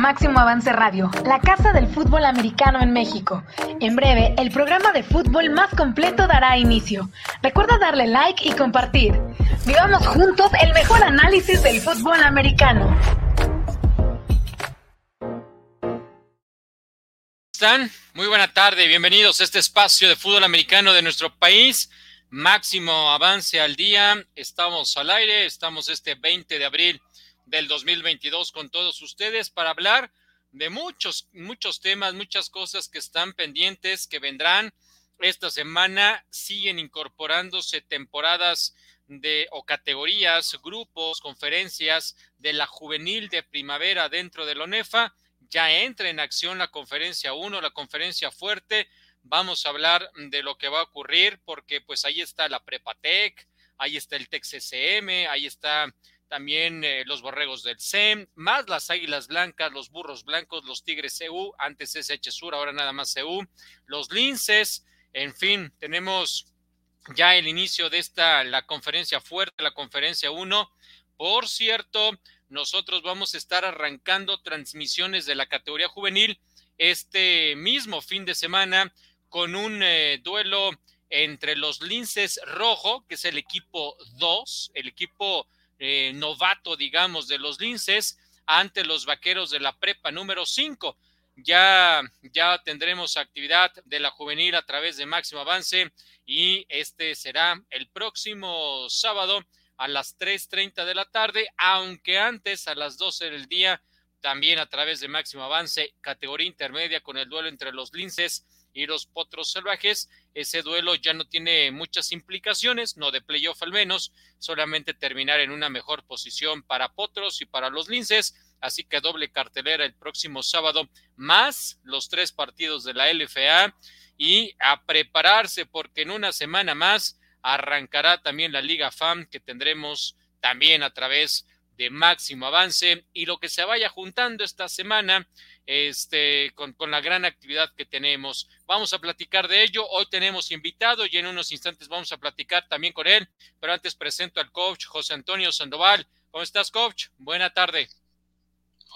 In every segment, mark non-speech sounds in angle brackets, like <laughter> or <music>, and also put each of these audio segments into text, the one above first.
Máximo Avance Radio, la casa del fútbol americano en México. En breve, el programa de fútbol más completo dará inicio. Recuerda darle like y compartir. Vivamos juntos el mejor análisis del fútbol americano. ¿Están? Muy buena tarde, bienvenidos a este espacio de fútbol americano de nuestro país. Máximo avance al día. Estamos al aire, estamos este 20 de abril del 2022 con todos ustedes para hablar de muchos, muchos temas, muchas cosas que están pendientes, que vendrán esta semana. Siguen incorporándose temporadas de o categorías, grupos, conferencias de la juvenil de primavera dentro de la ONEFA. Ya entra en acción la conferencia 1, la conferencia fuerte. Vamos a hablar de lo que va a ocurrir porque pues ahí está la Prepatec, ahí está el TEC-CCM, ahí está también eh, los borregos del SEM, más las águilas blancas, los burros blancos, los tigres CU, antes SH Sur, ahora nada más CU, los linces, en fin, tenemos ya el inicio de esta, la conferencia fuerte, la conferencia 1. Por cierto, nosotros vamos a estar arrancando transmisiones de la categoría juvenil este mismo fin de semana con un eh, duelo entre los linces rojo, que es el equipo 2, el equipo eh, novato, digamos, de los linces ante los vaqueros de la prepa número 5. Ya, ya tendremos actividad de la juvenil a través de Máximo Avance y este será el próximo sábado a las 3.30 de la tarde, aunque antes a las 12 del día, también a través de Máximo Avance, categoría intermedia con el duelo entre los linces y los potros salvajes. Ese duelo ya no tiene muchas implicaciones, no de playoff al menos, solamente terminar en una mejor posición para potros y para los linces. Así que doble cartelera el próximo sábado, más los tres partidos de la LFA y a prepararse porque en una semana más arrancará también la Liga FAM que tendremos también a través de máximo avance y lo que se vaya juntando esta semana este, con, con, la gran actividad que tenemos. Vamos a platicar de ello. Hoy tenemos invitado y en unos instantes vamos a platicar también con él. Pero antes presento al coach José Antonio Sandoval. ¿Cómo estás, coach? Buena tarde.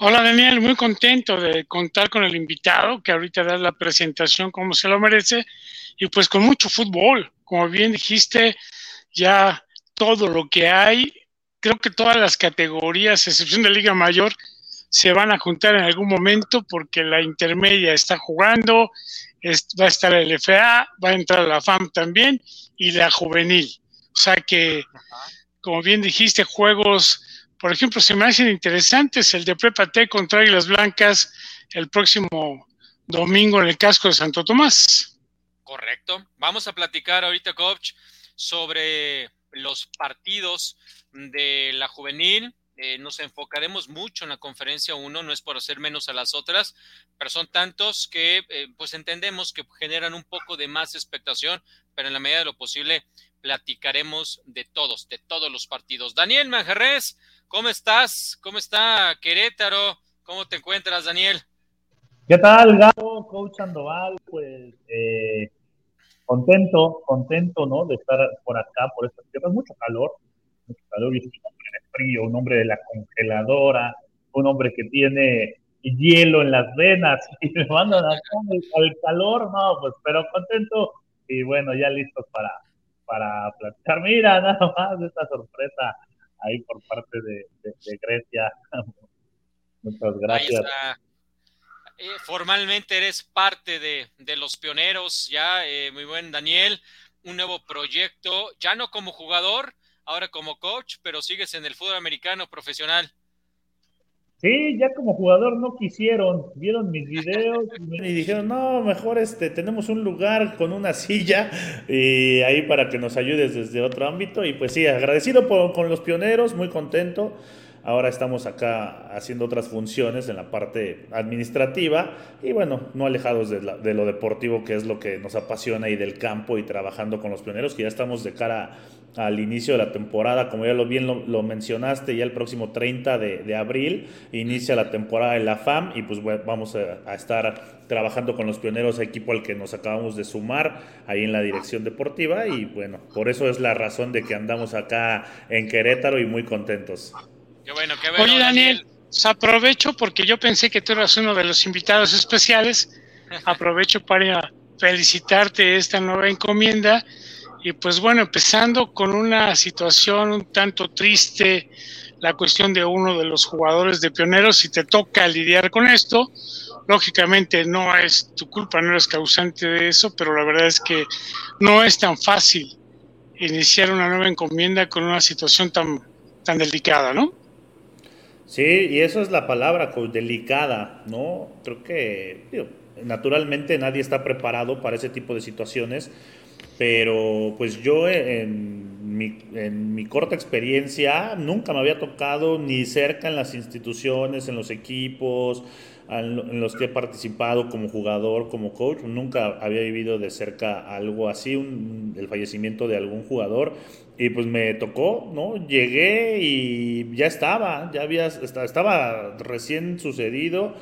Hola, Daniel. Muy contento de contar con el invitado que ahorita da la presentación como se lo merece y pues con mucho fútbol. Como bien dijiste, ya todo lo que hay, creo que todas las categorías, excepción de Liga Mayor, se van a juntar en algún momento porque la intermedia está jugando, va a estar el FA, va a entrar la FAM también y la juvenil. O sea que, como bien dijiste, juegos, por ejemplo, se me hacen interesantes el de Prepa T contra Águilas Blancas el próximo domingo en el casco de Santo Tomás. Correcto. Vamos a platicar ahorita, coach, sobre los partidos de la juvenil, eh, nos enfocaremos mucho en la conferencia 1, no es por hacer menos a las otras, pero son tantos que eh, pues entendemos que generan un poco de más expectación, pero en la medida de lo posible platicaremos de todos, de todos los partidos. Daniel Manjarres, ¿cómo estás? ¿Cómo está Querétaro? ¿Cómo te encuentras, Daniel? ¿Qué tal, Gabo? Coach Sandoval, pues eh, contento, contento, ¿no? De estar por acá, por estas tierras, mucho calor, calor, y frío, un hombre de la congeladora, un hombre que tiene hielo en las venas <laughs> y me mandan al calor, no, pues pero contento y bueno, ya listos para, para platicar. Mira, <laughs> nada más esta sorpresa ahí por parte de, Grecia. <laughs> Muchas gracias. Eh, formalmente eres parte de, de los pioneros, ya, eh, muy buen Daniel, un nuevo proyecto, ya no como jugador, ahora como coach, pero sigues en el fútbol americano profesional. Sí, ya como jugador no quisieron, vieron mis <laughs> videos y, dijeron, no, mejor este, tenemos un lugar con una silla y ahí para que nos ayudes desde otro ámbito. Y pues sí, agradecido por, con los pioneros, muy contento. Ahora estamos acá haciendo otras funciones en la parte administrativa y bueno, no alejados de, de, lo deportivo, que es lo que nos apasiona y del campo y trabajando con los pioneros, que ya estamos de cara al inicio de la temporada, como ya lo bien lo, mencionaste, ya el próximo 30 de, abril inicia la temporada de la FAM y pues vamos a, estar trabajando con los pioneros, equipo al que nos acabamos de sumar ahí en la dirección deportiva y bueno, por eso es la razón de que andamos acá en Querétaro y muy contentos. Oye Daniel, aprovecho porque yo pensé que tú eras uno de los invitados especiales. <laughs> Aprovecho para felicitarte esta nueva encomienda. Y pues bueno, empezando con una situación un tanto triste, la cuestión de uno de los jugadores de pioneros, si te toca lidiar con esto, lógicamente no es tu culpa, no eres causante de eso, pero la verdad es que no es tan fácil iniciar una nueva encomienda con una situación tan, tan delicada, ¿no? Sí, y eso es la palabra, delicada, ¿no? Creo que naturalmente nadie está preparado para ese tipo de situaciones, pero pues yo en mi, en mi corta experiencia nunca me había tocado ni cerca en las instituciones, en los equipos, en los que he participado como jugador, como coach, nunca había vivido de cerca algo así, el fallecimiento de algún jugador. Y pues me tocó, ¿no? Llegué y ya estaba, ya había, estaba recién sucedido,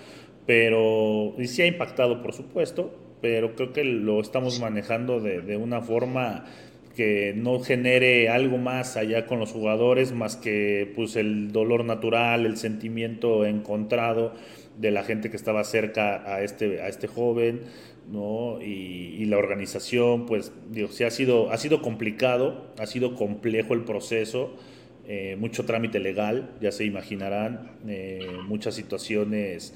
pero y sí ha impactado, por supuesto, pero creo que lo estamos manejando de, de una forma que no genere algo más allá con los jugadores, más que pues el dolor natural, el sentimiento encontrado de la gente que estaba cerca a este, a este joven, ¿no? Y, la organización, pues, digo, sí ha sido, ha sido complicado, ha sido complejo el proceso, eh, mucho trámite legal, ya se imaginarán, eh, muchas situaciones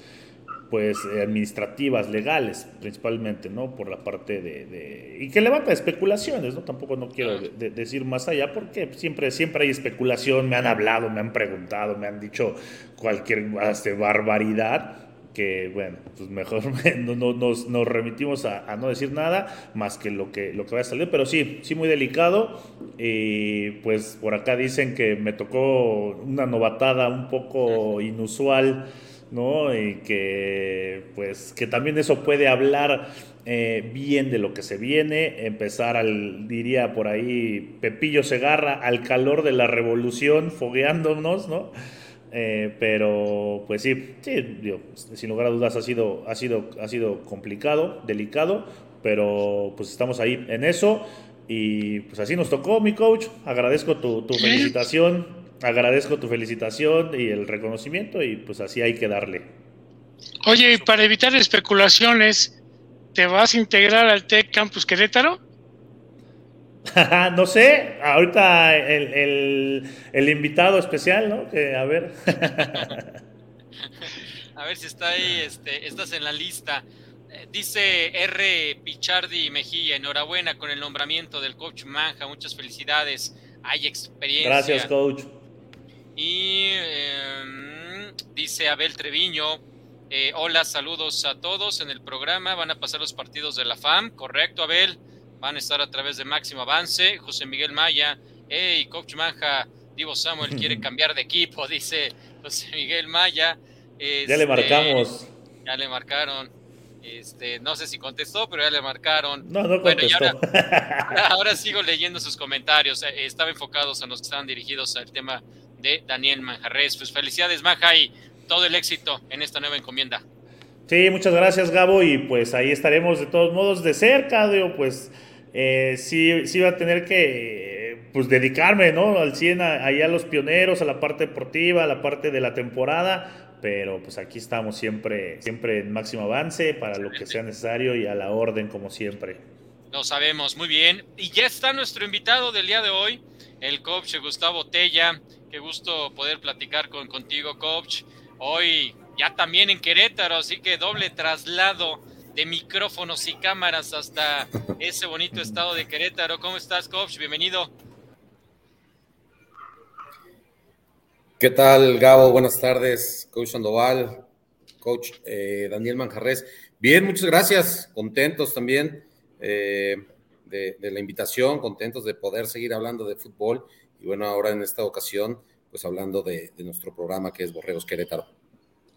pues administrativas, legales, principalmente, ¿no? Por la parte de, y que levanta especulaciones, ¿no? Tampoco no quiero decir más allá, porque siempre, siempre hay especulación, me han hablado, me han preguntado, me han dicho cualquier este, barbaridad, que bueno, pues mejor <laughs> no, nos, nos, remitimos a, no decir nada más que lo que, lo que va a salir, pero sí, sí muy delicado, y pues por acá dicen que me tocó una novatada un poco inusual, ¿no? Y que, pues, que también eso puede hablar eh, bien de lo que se viene, empezar al, diría por ahí, Pepillo Segarra, al calor de la revolución, fogueándonos, ¿no? Eh, pero, pues sí, sí sin lugar a dudas ha sido, ha, sido, ha sido complicado, delicado, pero pues estamos ahí en eso. Y pues así nos tocó, mi coach. Agradezco tu, tu felicitación agradezco tu felicitación y el reconocimiento y pues así hay que darle. Oye, y para evitar especulaciones, ¿te vas a integrar al TEC Campus Querétaro? <laughs> no sé, ahorita el, invitado especial, ¿no? Que, a ver. <laughs> a ver si está ahí, este, estás en la lista. Eh, dice R. Pichardi Mejía, enhorabuena con el nombramiento del coach Manja, muchas felicidades, hay experiencia. Gracias, coach. Y em, dice Abel Treviño, eh, hola, saludos a todos en el programa. Van a pasar los partidos de la FAM, correcto, Abel. Van a estar a través de Máximo Avance. José Miguel Maya, hey, Coach Manja, Divo Samuel quiere cambiar de equipo, <laughs> dice José Miguel Maya. ya le marcamos. Este, ya le marcaron. Este, no sé si contestó, pero ya le marcaron. No, no contestó. <laughs> ahora, sigo leyendo sus comentarios. Eh, estaba enfocados a los que estaban dirigidos al tema de Daniel Manjarres. Pues felicidades, Maja, y todo el éxito en esta nueva encomienda. Sí, muchas gracias, Gabo, y pues ahí estaremos de todos modos de cerca, digo, pues eh, sí, sí va a tener que pues dedicarme, ¿no? Al 100 ahí a los pioneros, a la parte deportiva, a la parte de la temporada, pero pues aquí estamos siempre, siempre en máximo avance para lo que sea necesario y a la orden como siempre. Lo sabemos, muy bien. Y ya está nuestro invitado del día de hoy, el coach Gustavo Tella. Qué gusto poder platicar con, contigo, coach. Hoy ya también en Querétaro, así que doble traslado de micrófonos y cámaras hasta <laughs> ese bonito estado de Querétaro. ¿Cómo estás, coach? Bienvenido. ¿Qué tal, Gabo? Buenas tardes, coach Sandoval, coach eh, Daniel Manjarres. Bien, muchas gracias. Contentos también eh, de, la invitación, contentos de poder seguir hablando de fútbol y bueno, ahora en esta ocasión, pues hablando de, nuestro programa que es Borregos Querétaro.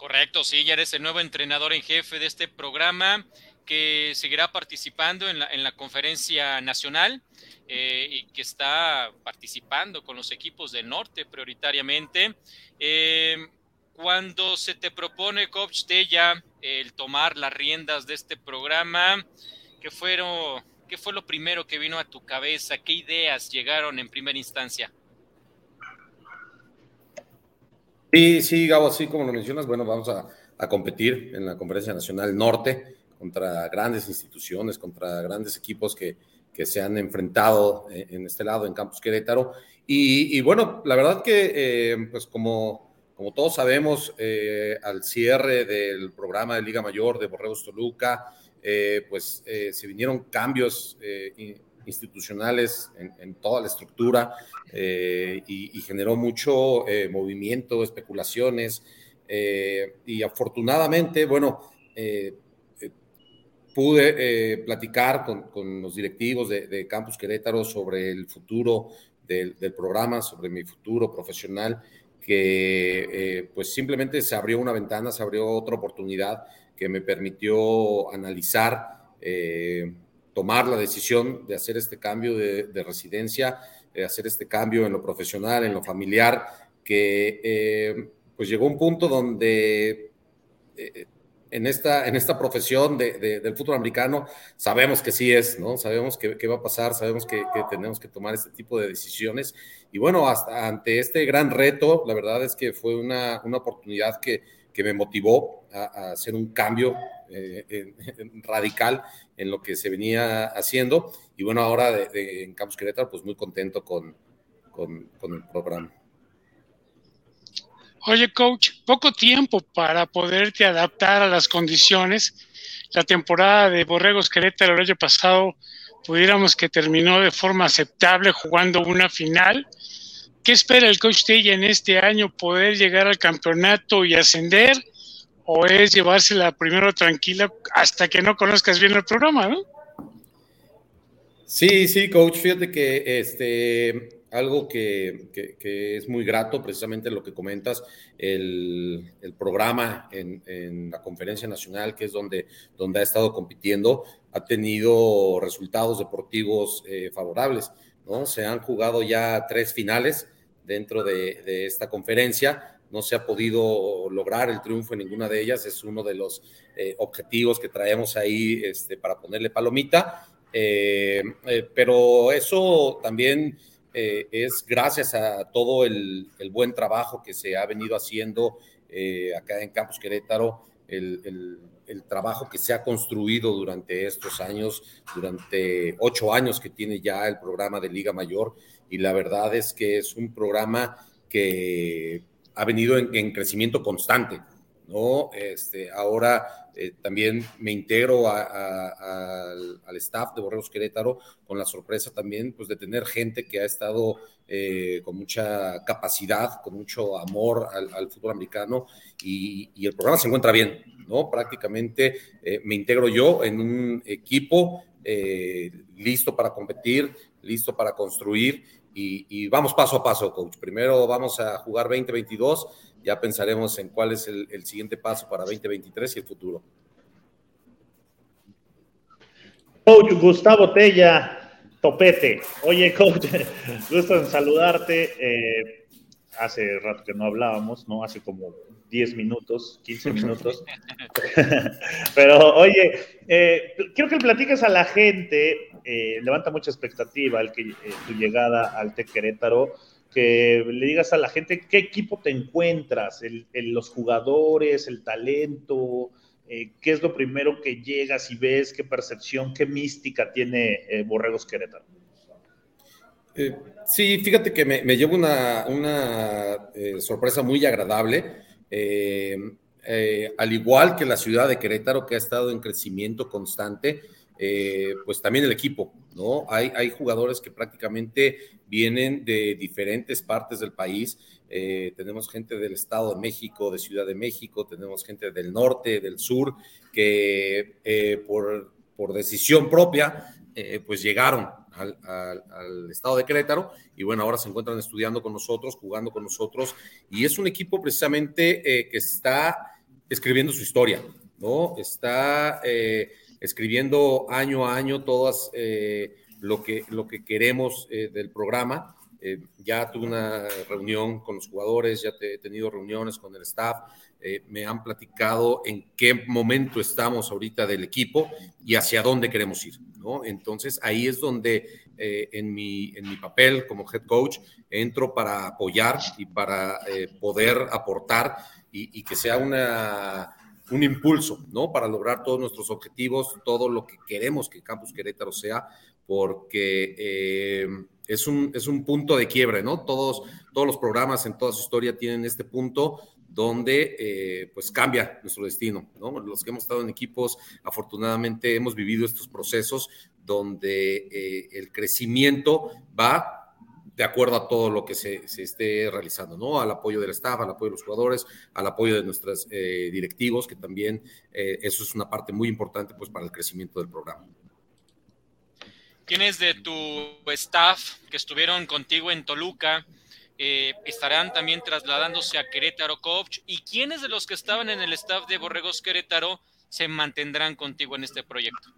Correcto, sí, ya eres el nuevo entrenador en jefe de este programa que seguirá participando en la, en la conferencia nacional eh, y que está participando con los equipos del norte prioritariamente. Eh, cuando se te propone, Coach Tella, el tomar las riendas de este programa, ¿qué, fueron, ¿qué fue lo primero que vino a tu cabeza? ¿Qué ideas llegaron en primera instancia? Sí, sí, Gabo, así como lo mencionas, bueno, vamos a, a competir en la Conferencia Nacional Norte contra grandes instituciones, contra grandes equipos que, que se han enfrentado en este lado, en Campus Querétaro. Y, bueno, la verdad que, eh, pues como, como todos sabemos, eh, al cierre del programa de Liga Mayor de Borregos Toluca, eh, pues se vinieron cambios institucionales en, toda la estructura y, y, generó mucho movimiento, especulaciones. y afortunadamente, bueno, pude eh, platicar con, los directivos de, Campus Querétaro sobre el futuro del, programa, sobre mi futuro profesional, que eh, pues simplemente se abrió una ventana, se abrió otra oportunidad que me permitió analizar, eh, tomar la decisión de hacer este cambio de, de residencia, de hacer este cambio en lo profesional, en lo familiar, que pues llegó un punto donde en esta, en esta profesión del fútbol americano, sabemos que sí es, ¿no? Sabemos que, va a pasar, sabemos que, tenemos que tomar este tipo de decisiones. Y bueno, hasta ante este gran reto, la verdad es que fue una, oportunidad que, me motivó a, hacer un cambio eh, <laughs> radical en lo que se venía haciendo. Y bueno, ahora en Campos Querétaro, pues muy contento con, con el programa. Oye, coach, poco tiempo para poderte adaptar a las condiciones. La temporada de Borregos Querétaro el año pasado pudiéramos que terminó de forma aceptable jugando una final. ¿Qué espera el coach Tella en este año? ¿Poder llegar al campeonato y ascender? ¿O es llevársela primero tranquila hasta que no conozcas bien el programa, no? Sí, sí, coach, fíjate que este algo que, es muy grato, precisamente lo que comentas, el, programa en, la conferencia nacional, que es donde, donde ha estado compitiendo, ha tenido resultados deportivos eh, favorables, ¿no? Se han jugado ya tres finales dentro de, esta conferencia, no se ha podido lograr el triunfo en ninguna de ellas, es uno de los eh, objetivos que traemos ahí este, para ponerle palomita, eh, pero eso también eh, es gracias a todo el, buen trabajo que se ha venido haciendo eh, acá en Campus Querétaro, el, trabajo que se ha construido durante estos años, durante ocho años que tiene ya el programa de Liga Mayor, y la verdad es que es un programa que ha venido en crecimiento constante. ¿no? Este, ahora eh, también me integro al staff de Borreos Querétaro con la sorpresa también pues, de tener gente que ha estado eh, con mucha capacidad, con mucho amor al, fútbol americano y, el programa se encuentra bien, ¿no? Prácticamente eh, me integro yo en un equipo listo para competir, listo para construir y, y, vamos paso a paso, coach. Primero vamos a jugar 2022 ya pensaremos en cuál es el, siguiente paso para 2023 y el futuro. Coach Gustavo Tella, topete. Oye, coach, <laughs> gusto en saludarte. Eh, hace rato que no hablábamos, ¿no? Hace como 10 minutos, 15 <laughs> minutos. <laughs> Pero, oye, eh, quiero que platiques a la gente, eh, levanta mucha expectativa el que, tu llegada al Tec Querétaro que le digas a la gente qué equipo te encuentras, los jugadores, el talento, eh, qué es lo primero que llegas y ves, qué percepción, qué mística tiene eh, Borregos Querétaro. Eh, sí, fíjate que me, llevo una, una sorpresa muy agradable. al igual que la ciudad de Querétaro, que ha estado en crecimiento constante, pues también el equipo, ¿no? Hay, hay jugadores que prácticamente vienen de diferentes partes del país. Eh, tenemos gente del Estado de México, de Ciudad de México, tenemos gente del norte, del sur, que eh, por, por, decisión propia, eh, pues llegaron al, al, Estado de Querétaro y bueno, ahora se encuentran estudiando con nosotros, jugando con nosotros y es un equipo precisamente que está escribiendo su historia, ¿no? Está escribiendo año a año todas lo que, lo que queremos eh, del programa. Eh, ya tuve una reunión con los jugadores, ya he tenido reuniones con el staff, eh, me han platicado en qué momento estamos ahorita del equipo y hacia dónde queremos ir, ¿no? Entonces ahí es donde eh, en, mi, en mi papel como head coach entro para apoyar y para eh, poder aportar y, que sea una, un impulso, ¿no? Para lograr todos nuestros objetivos, todo lo que queremos que Campus Querétaro sea, porque es, un, es un punto de quiebre, ¿no? Todos, todos los programas en toda su historia tienen este punto donde eh, pues cambia nuestro destino. ¿no? Los que hemos estado en equipos, afortunadamente hemos vivido estos procesos donde eh, el crecimiento va de acuerdo a todo lo que se, esté realizando, ¿no? Al apoyo del staff, al apoyo de los jugadores, al apoyo de nuestros eh, directivos, que también eso es una parte muy importante pues para el crecimiento del programa. ¿Quiénes de tu staff que estuvieron contigo en Toluca eh, estarán también trasladándose a Querétaro Coach. ¿Y quiénes de los que estaban en el staff de Borregos Querétaro se mantendrán contigo en este proyecto?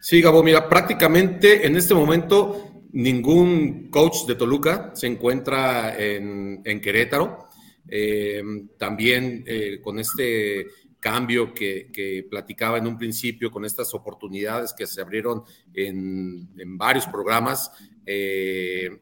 Sí, Gabo, mira, prácticamente en este momento ningún coach de Toluca se encuentra en, Querétaro. Eh, también eh, con este cambio que, platicaba en un principio, con estas oportunidades que se abrieron en, en varios programas, eh,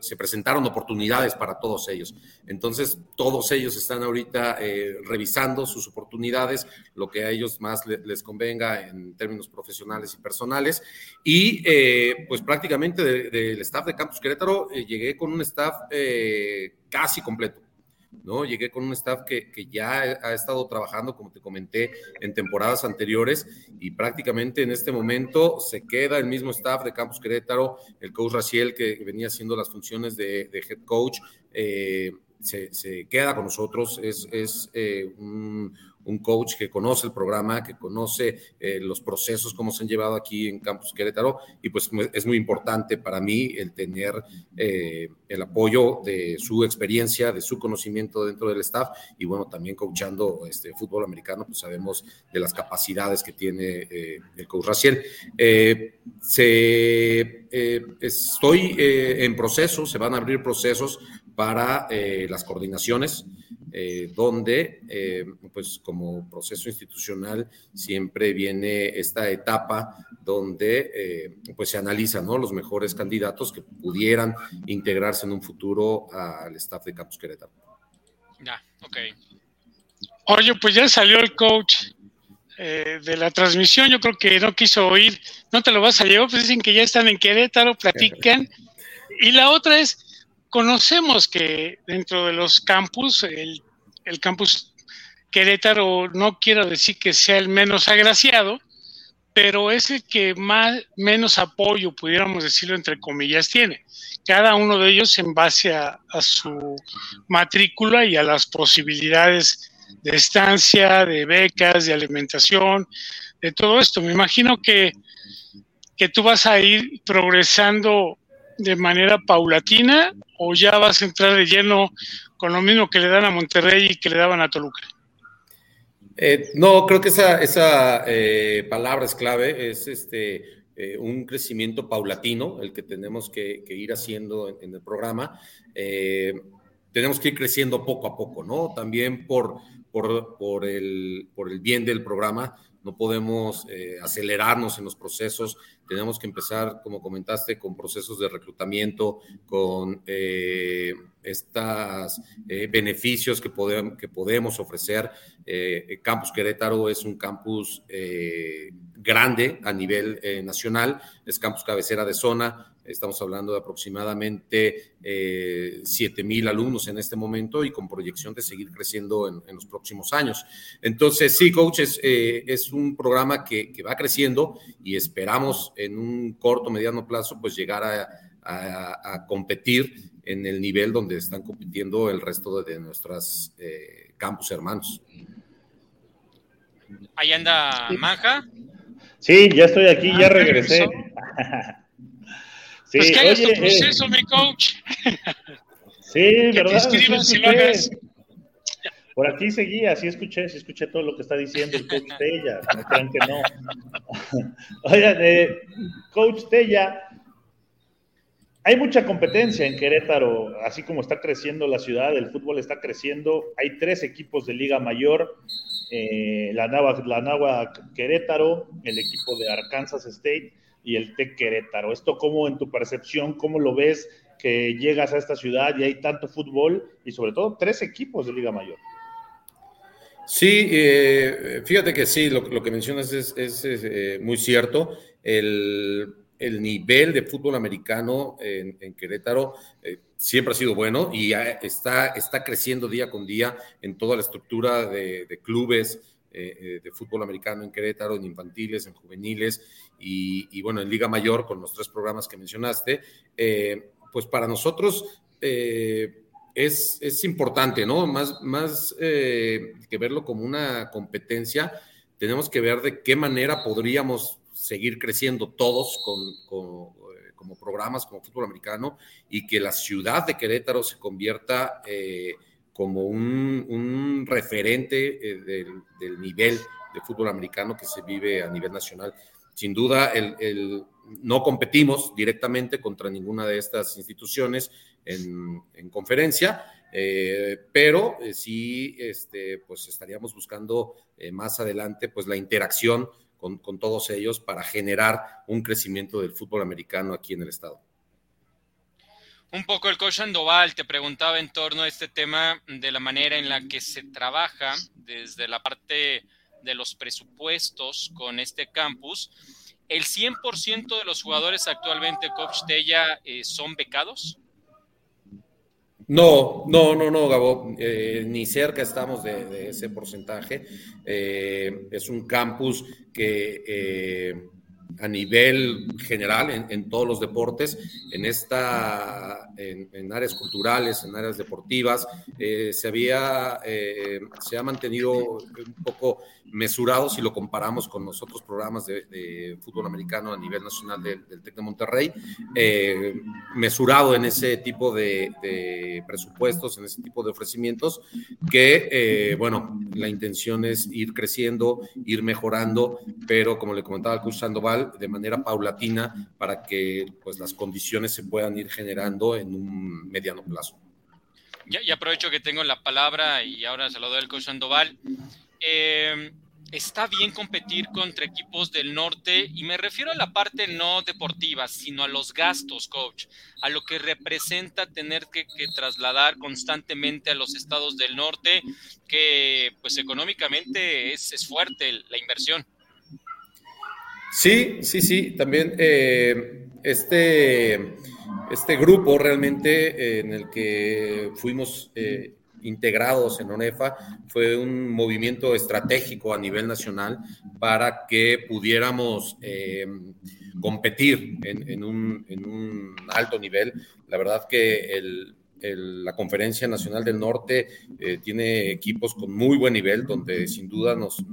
se, presentaron oportunidades para todos ellos. Entonces, todos ellos están ahorita eh, revisando sus oportunidades, lo que a ellos más les convenga en términos profesionales y personales. Y eh, pues prácticamente del staff de Campus Querétaro llegué con un staff casi completo. ¿No? Llegué con un staff que, ya ha estado trabajando, como te comenté, en temporadas anteriores y prácticamente en este momento se queda el mismo staff de Campus Querétaro, el coach Raciel que venía haciendo las funciones de, head coach, eh, se, queda con nosotros, es, es eh, un, un coach que conoce el programa, que conoce eh, los procesos, cómo se han llevado aquí en Campus Querétaro, y pues es muy importante para mí el tener eh, el apoyo de su experiencia, de su conocimiento dentro del staff, y bueno, también coachando este fútbol americano, pues sabemos de las capacidades que tiene eh, el coach Raciel. estoy en proceso, se van a abrir procesos para las coordinaciones eh, donde, eh, pues como proceso institucional, siempre viene esta etapa donde eh, pues se analizan ¿no? los mejores candidatos que pudieran integrarse en un futuro al staff de Campus Querétaro. Ya, ok. Oye, pues ya salió el coach de la transmisión, yo creo que no quiso oír, no te lo vas a llevar, pues dicen que ya están en Querétaro, platican. <laughs> y la otra es, conocemos que dentro de los campus, el campus Querétaro no quiero decir que sea el menos agraciado, pero es el que más, menos apoyo, pudiéramos decirlo entre comillas, tiene. Cada uno de ellos en base a, su matrícula y a las posibilidades de estancia, de becas, de alimentación, de todo esto. Me imagino que, que tú vas a ir progresando de manera paulatina o ya vas a entrar de lleno con lo mismo que le dan a Monterrey y que le daban a Toluca. Eh, no, creo que esa, esa eh, palabra es clave, es este eh, un crecimiento paulatino, el que tenemos que, ir haciendo en, el programa. tenemos que ir creciendo poco a poco, ¿no? También por, por, por, el, por el bien del programa, no podemos acelerarnos en los procesos, tenemos que empezar, como comentaste, con procesos de reclutamiento, con estos eh, beneficios que, podemos, que podemos ofrecer. Eh, campus Querétaro es un campus eh, grande a nivel nacional, es campus cabecera de zona, estamos hablando de aproximadamente 7 mil alumnos en este momento y con proyección de seguir creciendo en, los próximos años. Entonces, sí, coaches, es un programa que, va creciendo y esperamos en un corto, mediano plazo, pues llegar a competir en el nivel donde están compitiendo el resto de nuestras eh, campus hermanos. Ahí anda Manja. Sí, ya estoy aquí, ya regresé. <laughs> pues que hagas tu proceso, eh, mi coach. Sí, verdad. Por aquí seguía, sí escuché, sí escuché todo lo que está diciendo el coach Tella, no crean que no. <laughs> Oigan, eh, coach Tella, hay mucha competencia en Querétaro, así como está creciendo la ciudad, el fútbol está creciendo. Hay tres equipos de Liga Mayor, eh, la, Nava, la Querétaro, el equipo de Arkansas State y el TEC Querétaro. ¿Esto cómo en tu percepción, cómo lo ves que llegas a esta ciudad y hay tanto fútbol y sobre todo tres equipos de Liga Mayor? Sí, eh, fíjate que sí, lo, que mencionas es, eh, muy cierto. El, nivel de fútbol americano en, Querétaro eh, siempre ha sido bueno y está, está creciendo día con día en toda la estructura de, clubes de fútbol americano en Querétaro, en infantiles, en juveniles y, bueno, en Liga Mayor con los tres programas que mencionaste. pues para nosotros es, importante, ¿no? Más, más eh, que verlo como una competencia, tenemos que ver de qué manera podríamos seguir creciendo todos con, eh, como programas como fútbol americano y que la ciudad de Querétaro se convierta eh, como un, referente del, nivel de fútbol americano que se vive a nivel nacional. Sin duda, el, no competimos directamente contra ninguna de estas instituciones, en, conferencia, eh, pero eh, sí este, pues estaríamos buscando eh, más adelante pues la interacción con, todos ellos para generar un crecimiento del fútbol americano aquí en el estado. Un poco el coach Andoval te preguntaba en torno a este tema de la manera en la que se trabaja desde la parte de los presupuestos con este campus. ¿El 100% de los jugadores actualmente, coach Tella, son becados? No, no, no, no, Gabo, eh, ni cerca estamos de, ese porcentaje. Eh, es un campus que eh, a nivel general en, todos los deportes, en esta, en, áreas culturales, en áreas deportivas, se había, se ha mantenido un poco mesurado si lo comparamos con los otros programas de, fútbol americano a nivel nacional del, TEC de Monterrey, eh, mesurado en ese tipo de, presupuestos, en ese tipo de ofrecimientos, que, eh, bueno, la intención es ir creciendo, ir mejorando, pero como le comentaba al curso Sandoval, de manera paulatina para que pues, las condiciones se puedan ir generando en un mediano plazo. Ya, aprovecho que tengo la palabra y ahora se lo doy al coach Sandoval. Eh, está bien competir contra equipos del norte y me refiero a la parte no deportiva, sino a los gastos, coach, a lo que representa tener que, trasladar constantemente a los estados del norte, que pues económicamente es, fuerte la inversión. Sí, sí, sí, también eh, este, este grupo realmente eh, en el que fuimos integrados en ONEFA fue un movimiento estratégico a nivel nacional para que pudiéramos eh, competir en, un, alto nivel. La verdad que la Conferencia Nacional del Norte eh, tiene equipos con muy buen nivel, donde sin duda nos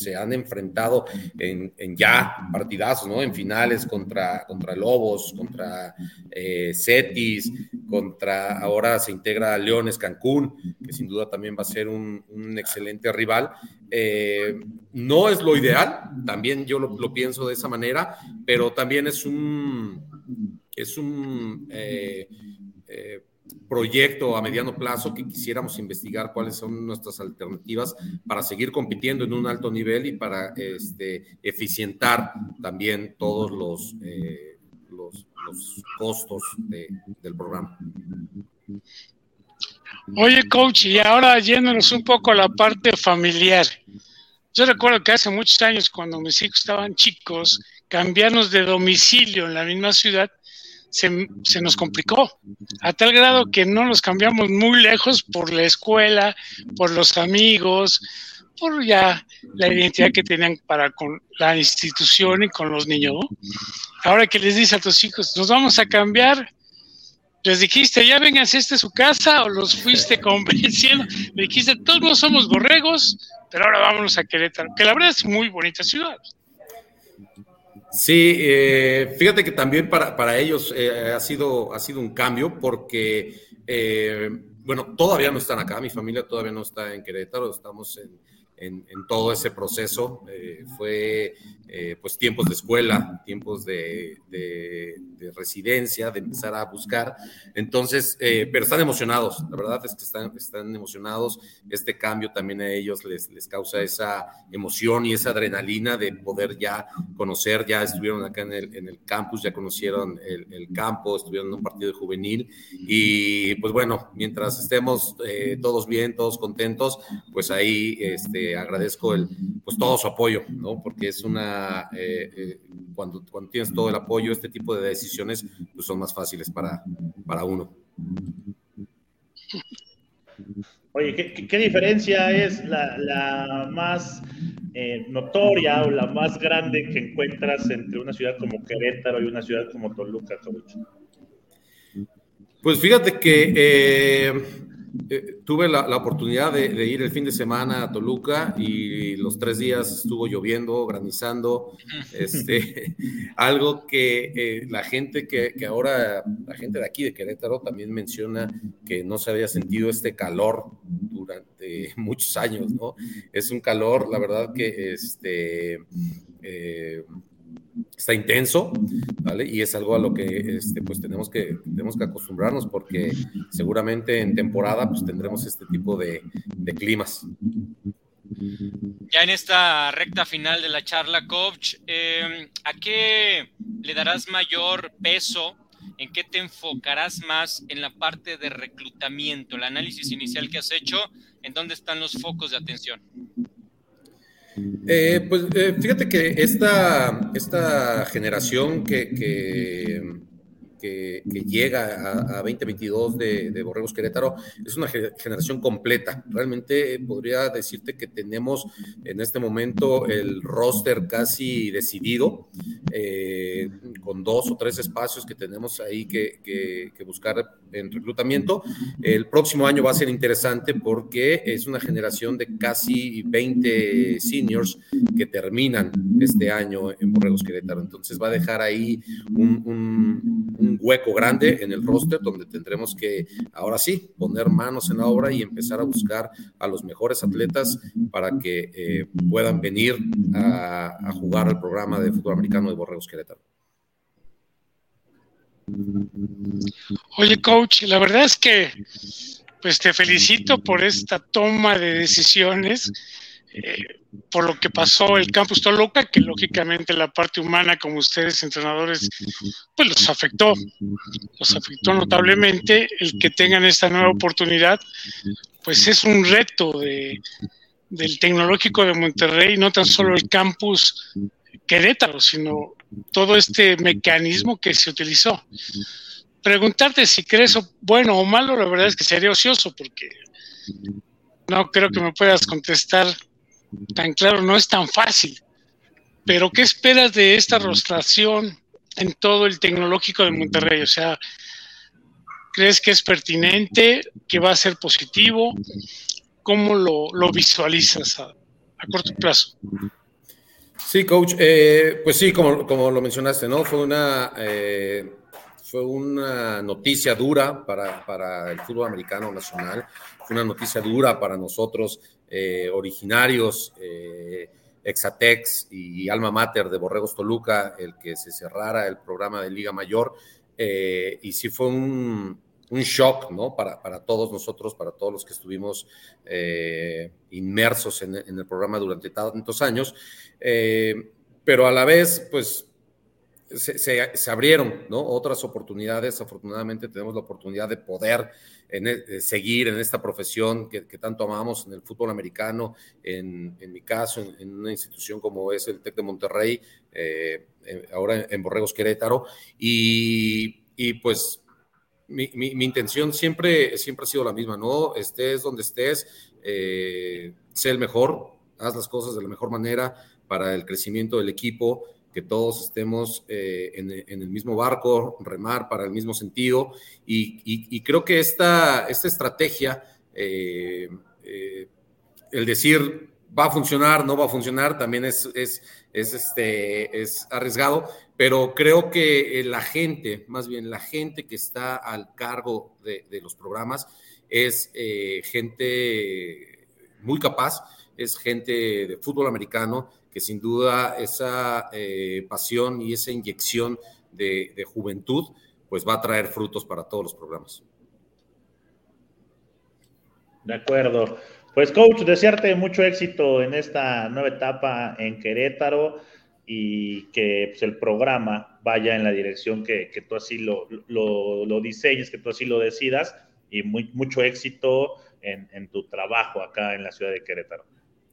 se han enfrentado en, ya partidazos, ¿no? En finales contra, contra Lobos, contra eh, Cetis, contra ahora se integra Leones Cancún, que sin duda también va a ser un, excelente rival. Eh, no es lo ideal, también yo lo, pienso de esa manera, pero también es un, es un eh, proyecto a mediano plazo que quisiéramos investigar cuáles son nuestras alternativas para seguir compitiendo en un alto nivel y para este, eficientar también todos los, eh, los, costos del programa. Oye, coach, y ahora yéndonos un poco a la parte familiar. Yo recuerdo que hace muchos años, cuando mis hijos estaban chicos, cambiarnos de domicilio en la misma ciudad se, nos complicó, a tal grado que no nos cambiamos muy lejos por la escuela, por los amigos, por ya la identidad que tenían para con la institución y con los niños. Ahora que les dices a tus hijos, nos vamos a cambiar, les dijiste, ya vengan, esta es su casa, o los fuiste <laughs> convenciendo, le dijiste, todos no somos borregos, pero ahora vámonos a Querétaro, que la verdad es muy bonita ciudad. Sí, eh, fíjate que también para, para ellos eh, ha, sido, ha sido un cambio porque, eh, bueno, todavía no están acá, mi familia todavía no está en Querétaro, estamos en, en, todo ese proceso. Eh, fue eh, pues tiempos de escuela, tiempos de, residencia, de empezar a buscar. Entonces, eh, pero están emocionados, la verdad es que están, están emocionados. Este cambio también a ellos les, les causa esa emoción y esa adrenalina de poder ya conocer, ya estuvieron acá en el, en el campus, ya conocieron el, el, campo, estuvieron en un partido juvenil y pues bueno, mientras estemos todos bien, todos contentos, pues ahí este, agradezco el, pues todo su apoyo, ¿no? Porque es una, eh, eh, cuando, cuando tienes todo el apoyo, este tipo de decisiones pues son más fáciles para, para uno. Oye, ¿qué, diferencia es la, más eh, notoria o la más grande que encuentras entre una ciudad como Querétaro y una ciudad como Toluca, Pues fíjate que eh, tuve la, oportunidad de, ir el fin de semana a Toluca y los tres días estuvo lloviendo, granizando, <laughs> este, <laughs> algo que eh, la gente que, ahora, la gente de aquí de Querétaro también menciona que no se había sentido este calor durante <laughs> muchos años, ¿no? Es un calor, la verdad que este... Eh, está intenso, ¿vale? Y es algo a lo que este, pues tenemos que, tenemos que acostumbrarnos porque seguramente en temporada pues tendremos este tipo de, climas. Ya en esta recta final de la charla, coach, em, ¿a qué le darás mayor peso? ¿En qué te enfocarás más en la parte de reclutamiento? El análisis inicial que has hecho, ¿en dónde están los focos de atención? Eh, pues eh, fíjate que esta, esta generación que, que que, llega a, 2022 de, de, Borregos Querétaro es una generación completa. Realmente podría decirte que tenemos en este momento el roster casi decidido, eh, con dos o tres espacios que tenemos ahí que, que, buscar en reclutamiento. El próximo año va a ser interesante porque es una generación de casi 20 seniors que terminan este año en Borregos Querétaro. Entonces va a dejar ahí un hueco grande en el roster donde tendremos que, ahora sí, poner manos en la obra y empezar a buscar a los mejores atletas para que eh, puedan venir a, jugar al programa de fútbol americano de Borregos Querétaro. Oye, coach, la verdad es que pues te felicito por esta toma de decisiones. Eh, por lo que pasó el campus Toluca, que lógicamente la parte humana, como ustedes entrenadores, pues los afectó, los afectó notablemente. El que tengan esta nueva oportunidad, pues es un reto de, del Tecnológico de Monterrey, no tan solo el campus Querétaro, sino todo este mecanismo que se utilizó. Preguntarte si crees bueno o malo, la verdad es que sería ocioso, porque no creo que me puedas contestar tan claro, no es tan fácil. Pero ¿qué esperas de esta rostración en todo el tecnológico de Monterrey? O sea, ¿crees que es pertinente, que va a ser positivo? ¿Cómo lo, visualizas a, corto plazo? Sí, coach, eh, pues sí, como, como, lo mencionaste, ¿no? Fue una, eh, fue una noticia dura para, para, el fútbol americano nacional, fue una noticia dura para nosotros eh, originarios, eh, Exatex y Alma Mater de Borregos Toluca, el que se cerrara el programa de Liga Mayor. Eh, y sí fue un, shock, ¿no? Para, para, todos nosotros, para todos los que estuvimos inmersos en, el programa durante tantos años. pero a la vez, pues se, abrieron ¿no? otras oportunidades. Afortunadamente tenemos la oportunidad de poder en, e, seguir en esta profesión que, tanto amamos en el fútbol americano, en, mi caso, en, una institución como es el TEC de Monterrey, eh, ahora en, Borregos Querétaro. Y, pues mi, intención siempre, siempre ha sido la misma, ¿no? Estés donde estés, eh, sé el mejor, haz las cosas de la mejor manera para el crecimiento del equipo que todos estemos eh, en, el mismo barco, remar para el mismo sentido. Y, creo que esta, esta estrategia, eh, eh, el decir va a funcionar, no va a funcionar, también es, es, este, es arriesgado, pero creo que la gente, más bien la gente que está al cargo de, de los programas, es gente muy capaz es gente de fútbol americano que sin duda esa eh, pasión y esa inyección de, de juventud pues va a traer frutos para todos los programas. De acuerdo. Pues coach, desearte mucho éxito en esta nueva etapa en Querétaro y que pues, el programa vaya en la dirección que, tú así lo, lo, diseñes, que tú así lo decidas y muy, mucho éxito en, tu trabajo acá en la ciudad de Querétaro.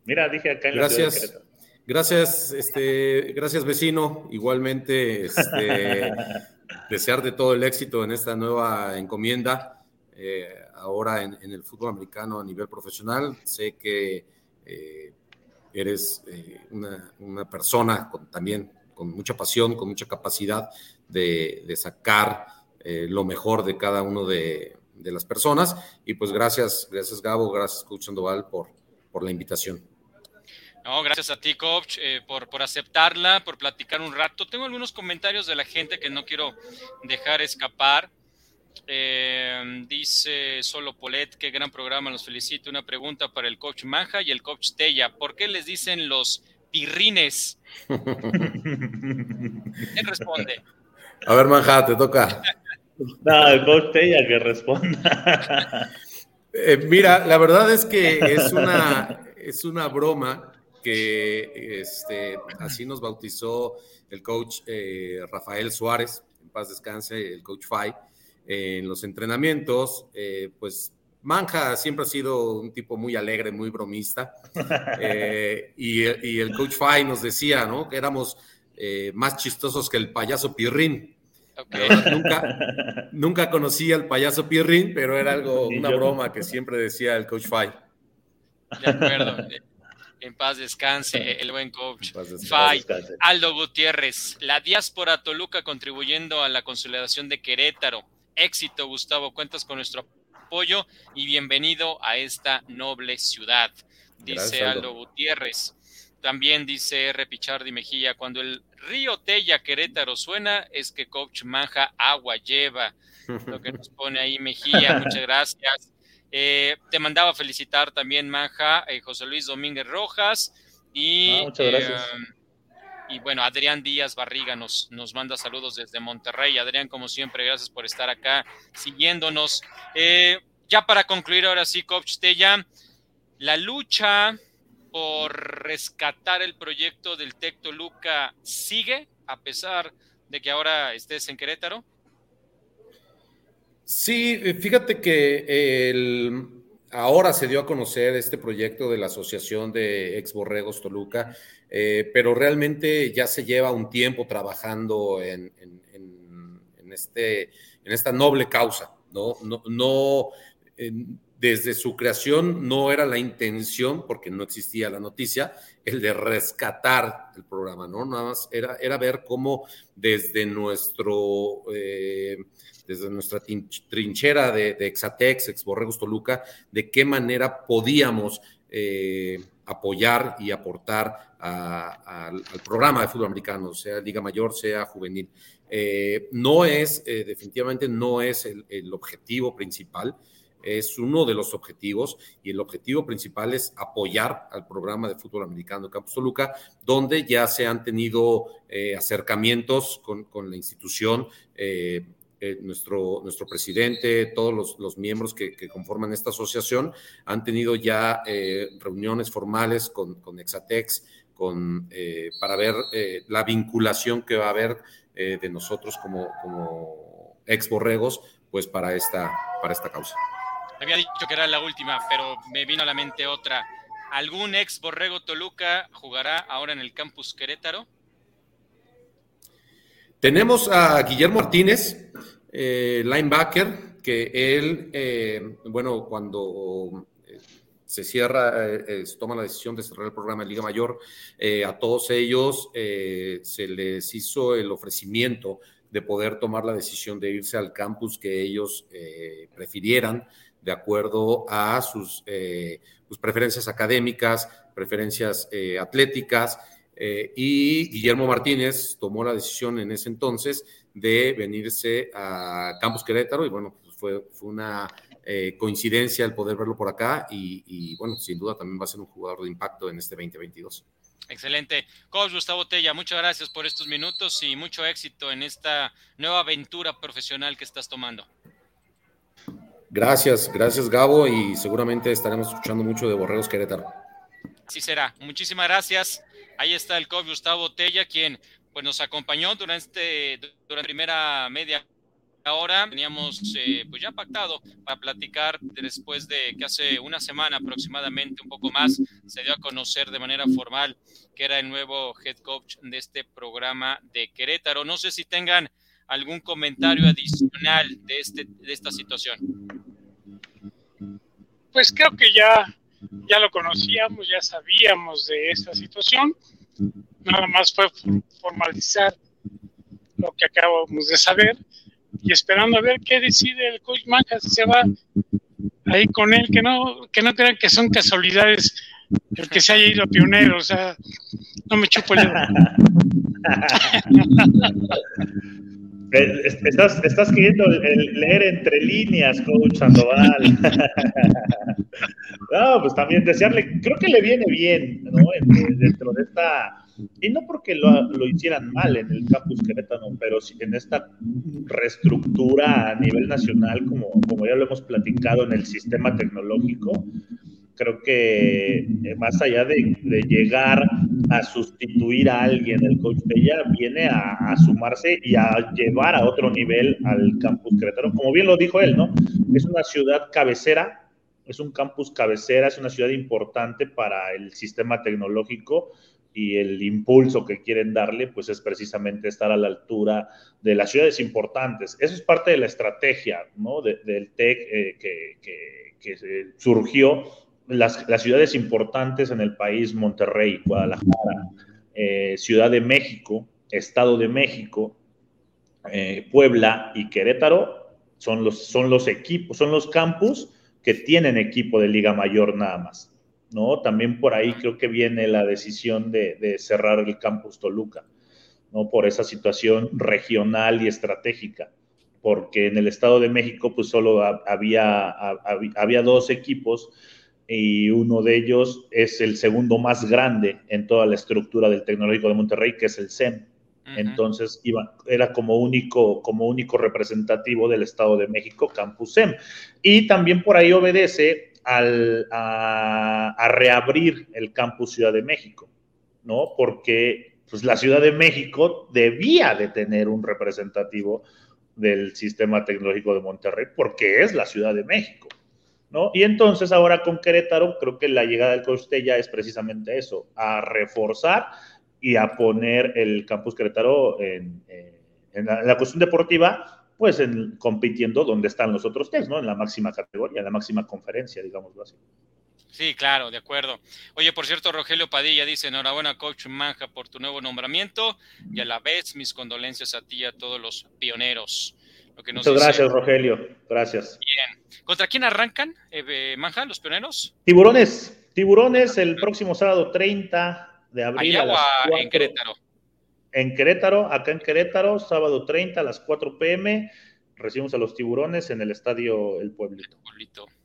Mira, dije acá en gracias, la ciudad de Querétaro. Gracias, este, gracias vecino. Igualmente, este, <laughs> desearte todo el éxito en esta nueva encomienda. Eh, ahora en, el fútbol americano a nivel profesional. Sé que eh, eres eh, una, persona con, también con mucha pasión, con mucha capacidad de, sacar lo mejor de cada uno de, las personas. Y pues gracias, gracias Gabo, gracias Coach Sandoval por, por la invitación. No, gracias a ti, coach, por, por aceptarla, por platicar un rato. Tengo algunos comentarios de la gente que no quiero dejar escapar. Eh, dice Solo Polet, qué gran programa, los felicito. Una pregunta para el coach Manja y el coach Tella. ¿Por qué les dicen los pirrines? ¿Quién responde? A ver, Manja, te toca. no, el coach Tella que responda. Eh, mira, la verdad es que es una, es una broma que este, así nos bautizó el coach eh, Rafael Suárez, en paz descanse, el coach Fay en los entrenamientos, eh, pues Manja siempre ha sido un tipo muy alegre, muy bromista. <laughs> Eh, y, el coach Fay nos decía, ¿no? Que éramos eh, más chistosos que el payaso Pirrín. Nunca, nunca conocí al payaso Pirrín, pero era algo, <laughs> una broma que siempre decía el coach Fay. De acuerdo. En paz descanse el buen coach. Fay. Aldo Gutiérrez, la diáspora Toluca contribuyendo a la consolidación de Querétaro éxito, Gustavo. Cuentas con nuestro apoyo y bienvenido a esta noble ciudad, dice Aldo. Gutiérrez. También dice R. Pichardi Mejía, cuando el río Tella Querétaro suena, es que Coach Manja agua lleva. <laughs> Lo que nos pone ahí Mejía, muchas gracias. Eh, te mandaba felicitar también Manja, eh, José Luis Domínguez Rojas. Y ah. Eh, y bueno, Adrián Díaz Barriga nos, nos manda saludos desde Monterrey. Adrián, como siempre, gracias por estar acá siguiéndonos. Eh, ya para concluir, ahora sí, Coach Tella, la lucha por rescatar el proyecto del Tecto Luca sigue, a pesar de que ahora estés en Querétaro. Sí, fíjate que el, ahora se dio a conocer este proyecto de la Asociación de Ex Borregos Toluca, eh, pero realmente ya se lleva un tiempo trabajando en, este, en esta noble causa, ¿no? no, desde su creación no era la intención, porque no existía la noticia, el de rescatar el programa, ¿no? Nada más era, era ver cómo desde nuestro... Eh, desde nuestra trinchera de, Exatex, Ex Borregos Toluca, de qué manera podíamos eh, apoyar y aportar al programa de fútbol americano, sea Liga Mayor, sea juvenil. Eh, no es, eh, definitivamente no es el, objetivo principal, es uno de los objetivos y el objetivo principal es apoyar al programa de fútbol americano de Campus Toluca, donde ya se han tenido acercamientos con, con, la institución eh, nuestro, nuestro presidente, todos los, miembros que, conforman esta asociación han tenido ya eh, reuniones formales con, con Exatex con, eh, para ver la vinculación que va a haber de nosotros como, como ex borregos, pues para esta, para esta causa. Había dicho que era la última, pero me vino a la mente otra. ¿Algún ex borrego Toluca jugará ahora en el campus Querétaro? Tenemos a Guillermo Martínez, eh, linebacker, que él, eh, bueno, cuando eh, se cierra, se toma la decisión de cerrar el programa de Liga Mayor, a todos ellos se les hizo el ofrecimiento de poder tomar la decisión de irse al campus que ellos prefirieran de acuerdo a sus, sus preferencias académicas, preferencias atléticas. Y Guillermo Martínez tomó la decisión en ese entonces de venirse a Campus Querétaro y bueno, pues fue, fue una eh, coincidencia el poder verlo por acá y, bueno, sin duda también va a ser un jugador de impacto en este 2022. Excelente. Coach Gustavo Tella, muchas gracias por estos minutos y mucho éxito en esta nueva aventura profesional que estás tomando. Gracias, gracias Gabo y seguramente estaremos escuchando mucho de Borregos Querétaro. Así será. Muchísimas gracias. Ahí está el coach Gustavo Tella, quien pues nos acompañó durante, durante la primera media Ahora teníamos eh, pues ya pactado para platicar después de que hace una semana aproximadamente, un poco más, se dio a conocer de manera formal que era el nuevo head coach de este programa de Querétaro. No sé si tengan algún comentario adicional de, este, de esta situación. Pues creo que ya, ya lo conocíamos, ya sabíamos de esta situación. Nada más fue formalizar lo que acabamos de saber y esperando a ver qué decide el coach Manja, si se va ahí con él, que no, que no crean que son casualidades el que se haya ido a pionero, o sea, no me chupo el dedo. <laughs> Estás, estás queriendo leer entre líneas, coach Sandoval. <laughs> no, pues también desearle, creo que le viene bien, ¿no? Dentro de esta y no porque lo, lo, hicieran mal en el campus Querétaro, pero en esta reestructura a nivel nacional, como, como ya lo hemos platicado en el sistema tecnológico, creo que eh, más allá de, de, llegar a sustituir a alguien, el coach de ella viene a, a, sumarse y a llevar a otro nivel al campus Querétaro. Como bien lo dijo él, ¿no? Es una ciudad cabecera, es un campus cabecera, es una ciudad importante para el sistema tecnológico y el impulso que quieren darle, pues es precisamente estar a la altura de las ciudades importantes. Eso es parte de la estrategia ¿no? del TEC eh, que, surgió. Las, las, ciudades importantes en el país, Monterrey, Guadalajara, eh, Ciudad de México, Estado de México, eh, Puebla y Querétaro, son los, son los equipos, son los campus que tienen equipo de Liga Mayor nada más. ¿No? También por ahí creo que viene la decisión de, cerrar el campus Toluca, ¿no? Por esa situación regional y estratégica, porque en el Estado de México pues solo había, había dos equipos y uno de ellos es el segundo más grande en toda la estructura del Tecnológico de Monterrey, que es el CEM. Entonces iba, era como único, como único representativo del Estado de México, Campus CEM. Y también por ahí obedece a, reabrir el campus Ciudad de México, ¿no? Porque pues, la Ciudad de México debía de tener un representativo del sistema tecnológico de Monterrey, porque es la Ciudad de México, ¿no? Y entonces ahora con Querétaro, creo que la llegada del Costella es precisamente eso, a reforzar y a poner el campus Querétaro en, eh, en la cuestión deportiva, pues en, compitiendo donde están los otros test, ¿no? En la máxima categoría, en la máxima conferencia, digámoslo así. Sí, claro, de acuerdo. Oye, por cierto, Rogelio Padilla dice, enhorabuena, coach Manja, por tu nuevo nombramiento y a la vez mis condolencias a ti y a todos los pioneros. Lo que Muchas gracias, Rogelio. Gracias. Bien. ¿Contra quién arrancan, eh, Manja, los pioneros? Tiburones. Tiburones el próximo sábado 30 de abril. Allá a en Querétaro en Querétaro, acá en Querétaro, sábado 30 a las 4 pm, recibimos a los tiburones en el estadio El Pueblito.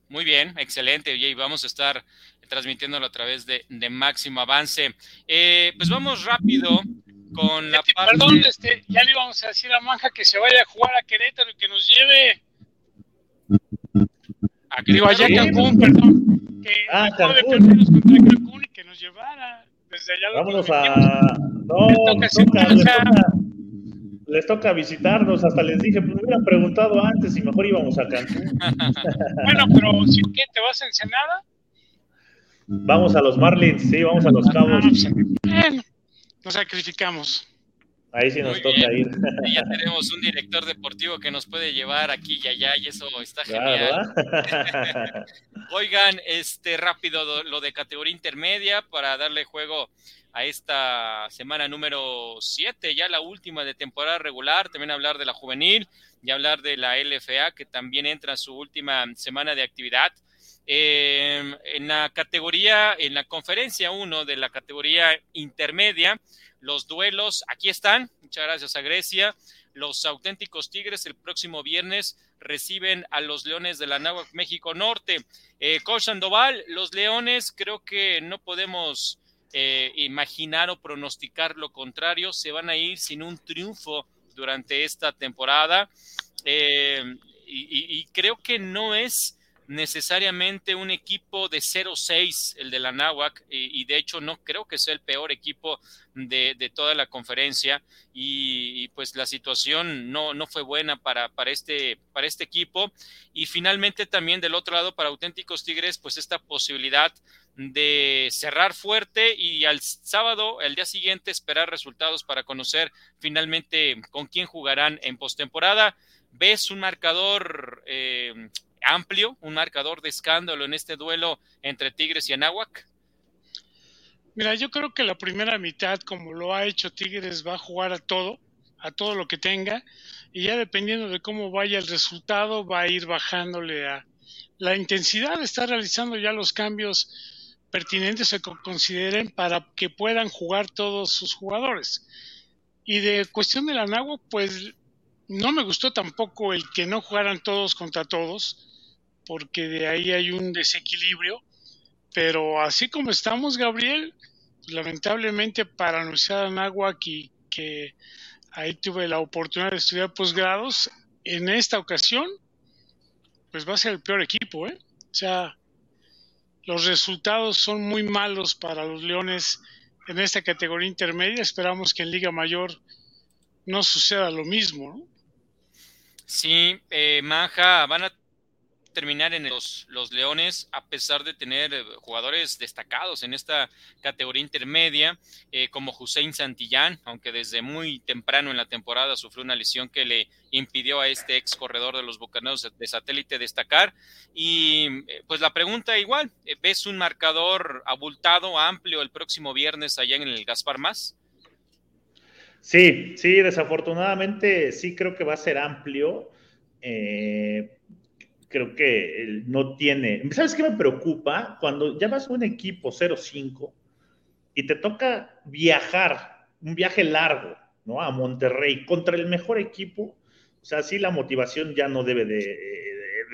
Muy bien, excelente. Y vamos a estar transmitiéndolo a través de, Máximo Avance. Eh, pues vamos rápido con la este, parte... Perdón, este, ya le íbamos a decir a Manja que se vaya a jugar a Querétaro y que nos lleve... A Digo, allá Cancún, perdón. Que ah, Cancún. contra Cancún y que nos llevara. Desde allá Vámonos a no, les toca, visitarnos. Hasta les dije, pues me hubieran preguntado antes y mejor íbamos a Cancún. <laughs> bueno, pero ¿qué? ¿Te vas a Ensenada? Vamos a los Marlins, sí, vamos a los ah, Cabos. Bueno, nos sacrificamos. Ahí sí nos toca ir. Y ya <laughs> tenemos un director deportivo que nos puede llevar aquí y allá, y eso está genial. <laughs> Oigan, este rápido lo de categoría intermedia para darle juego a esta semana número 7, ya la última de temporada regular, también hablar de la juvenil y hablar de la LFA, que también entra en su última semana de actividad. Em, en la categoría, en la conferencia 1 de la categoría intermedia, los duelos aquí están. Muchas gracias a Grecia. Los auténticos Tigres el próximo viernes reciben a los Leones de la Náhuac México Norte. Eh, Coach Sandoval, los Leones creo que no podemos eh, imaginar o pronosticar lo contrario, se van a ir sin un triunfo durante esta temporada eh, y creo que no es necesariamente un equipo de 0-6, el de la Náhuac, y, de hecho no creo que sea el peor equipo de, toda la conferencia, y, pues la situación no, no fue buena para, para, este, para este equipo, y finalmente también del otro lado para auténticos Tigres, pues esta posibilidad de cerrar fuerte y al sábado, el día siguiente, esperar resultados para conocer finalmente con quién jugarán en postemporada. ¿Ves un marcador eh, amplio, un marcador de escándalo en este duelo entre Tigres y Anáhuac? Mira, yo creo que la primera mitad, como lo ha hecho Tigres, va a jugar a todo, a todo lo que tenga, y ya dependiendo de cómo vaya el resultado, va a ir bajándole a la intensidad estar realizando ya los cambios pertinentes que consideren para que puedan jugar todos sus jugadores. Y de cuestión de la pues no me gustó tampoco el que no jugaran todos contra todos porque de ahí hay un desequilibrio. Pero así como estamos, Gabriel, lamentablemente para de Anáhuac que ahí tuve la oportunidad de estudiar posgrados, en esta ocasión, pues va a ser el peor equipo, ¿eh? O sea, los resultados son muy malos para los Leones en esta categoría intermedia. Esperamos que en Liga Mayor no suceda lo mismo, ¿no? Sí, eh, Manja, van a terminar en los, los Leones, a pesar de tener eh, jugadores destacados en esta categoría intermedia, eh, como Hussein Santillán, aunque desde muy temprano en la temporada sufrió una lesión que le impidió a este ex corredor de los Bucaneros de satélite destacar. Y eh, pues la pregunta igual, ¿ves un marcador abultado, amplio el próximo viernes allá en el Gaspar Más? Sí, sí, desafortunadamente sí creo que va a ser amplio. Eh, creo que no tiene. ¿Sabes qué me preocupa? Cuando ya vas a un equipo 0-5 y te toca viajar, un viaje largo, ¿no? A Monterrey contra el mejor equipo. O sea, sí, la motivación ya no debe de,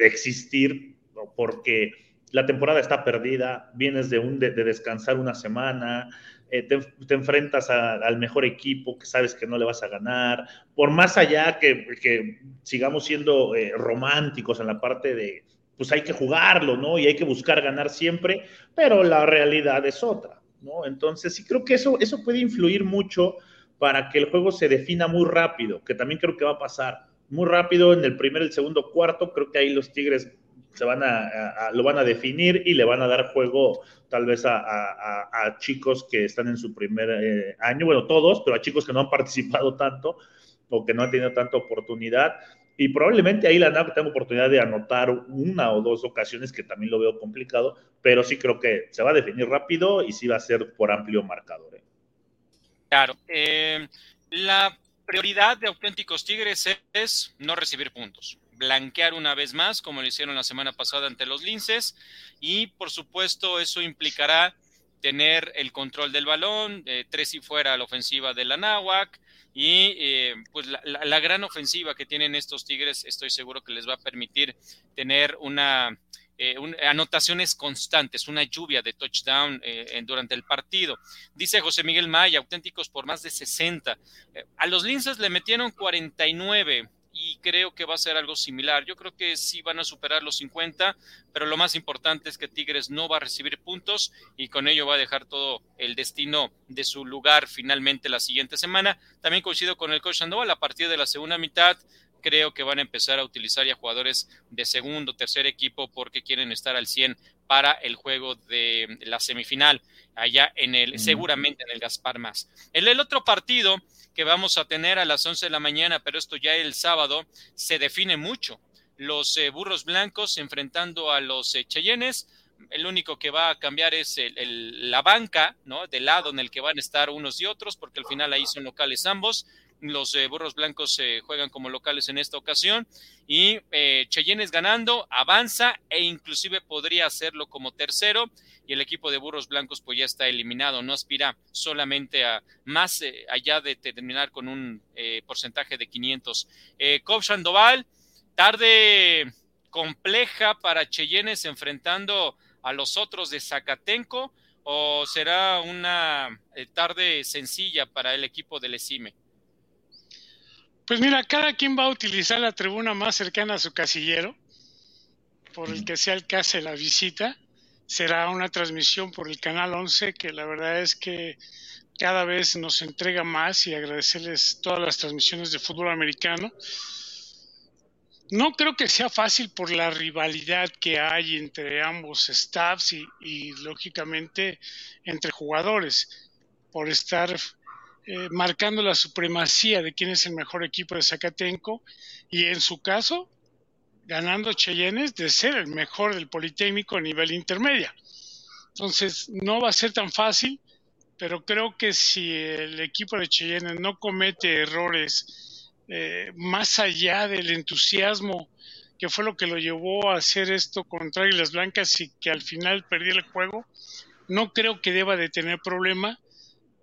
existir, porque la temporada está perdida, vienes de, un, de descansar una semana, eh, te, enfrentas al mejor equipo que sabes que no le vas a ganar, por más allá que, sigamos siendo eh, románticos en la parte de, pues hay que jugarlo, ¿no? Y hay que buscar ganar siempre, pero la realidad es otra, ¿no? Entonces sí creo que eso, eso puede influir mucho para que el juego se defina muy rápido, que también creo que va a pasar muy rápido en el primer, el segundo, cuarto, creo que ahí los Tigres se van a, lo van a definir y le van a dar juego tal vez a, chicos que están en su primer eh, año, bueno, todos, pero a chicos que no han <laughs> participado tanto o que no han tenido tanta oportunidad. Y probablemente ahí la NAP tenga oportunidad de anotar una o dos ocasiones, que también lo veo complicado, pero sí creo que se va a definir rápido y sí va a ser por amplio marcador. ¿eh? Claro. Eh, la prioridad de auténticos Tigres es no recibir puntos blanquear una vez más, como lo hicieron la semana pasada ante los linces, y por supuesto eso implicará tener el control del balón, eh, tres y fuera la ofensiva de la Náhuac, y eh, pues la, gran ofensiva que tienen estos Tigres, estoy seguro que les va a permitir tener una, eh, anotaciones constantes, una lluvia de touchdown durante el partido. Dice José Miguel Maya, auténticos por más de 60. a los linces le metieron 49 y creo que va a ser algo similar. Yo creo que sí van a superar los 50, pero lo más importante es que Tigres no va a recibir puntos y con ello va a dejar todo el destino de su lugar finalmente la siguiente semana. También coincido con el coach Sandoval, a partir de la segunda mitad creo que van a empezar a utilizar ya jugadores de segundo, tercer equipo porque quieren estar al 100 para el juego de la semifinal allá en el, seguramente en el Gaspar Más. En el otro partido que vamos a tener a las 11 de la mañana, pero esto ya el sábado, se define mucho. Los eh, burros blancos enfrentando a los eh, cheyennes. El único que va a cambiar es la banca, ¿no? Del lado en el que van a estar unos y otros, porque al final ahí son locales ambos. Los eh, Burros Blancos juegan como locales en esta ocasión y eh, Cheyennes ganando, avanza e inclusive podría hacerlo como tercero y el equipo de Burros Blancos pues ya está eliminado, no aspira solamente a más allá de terminar con un porcentaje de 500. Eh, Sandoval, tarde compleja para Cheyennes enfrentando a los otros de Zacatenco o será una eh, tarde sencilla para el equipo del ESIME? Pues mira, cada quien va a utilizar la tribuna más cercana a su casillero, por el que sea el la visita. Será una transmisión por el canal 11, que la verdad es que cada vez nos entrega más y agradecerles todas las transmisiones de fútbol americano. No creo que sea fácil por la rivalidad que hay entre ambos staffs y, lógicamente entre jugadores, por estar eh, marcando la supremacía de quién es el mejor equipo de Zacatenco y en su caso ganando Cheyennes de ser el mejor del Politécnico a nivel intermedia. Entonces no va a ser tan fácil, pero creo que si el equipo de Cheyennes no comete errores eh, más allá del entusiasmo que fue lo que lo llevó a hacer esto contra Águilas Blancas y que al final perdió el juego, no creo que deba de tener problema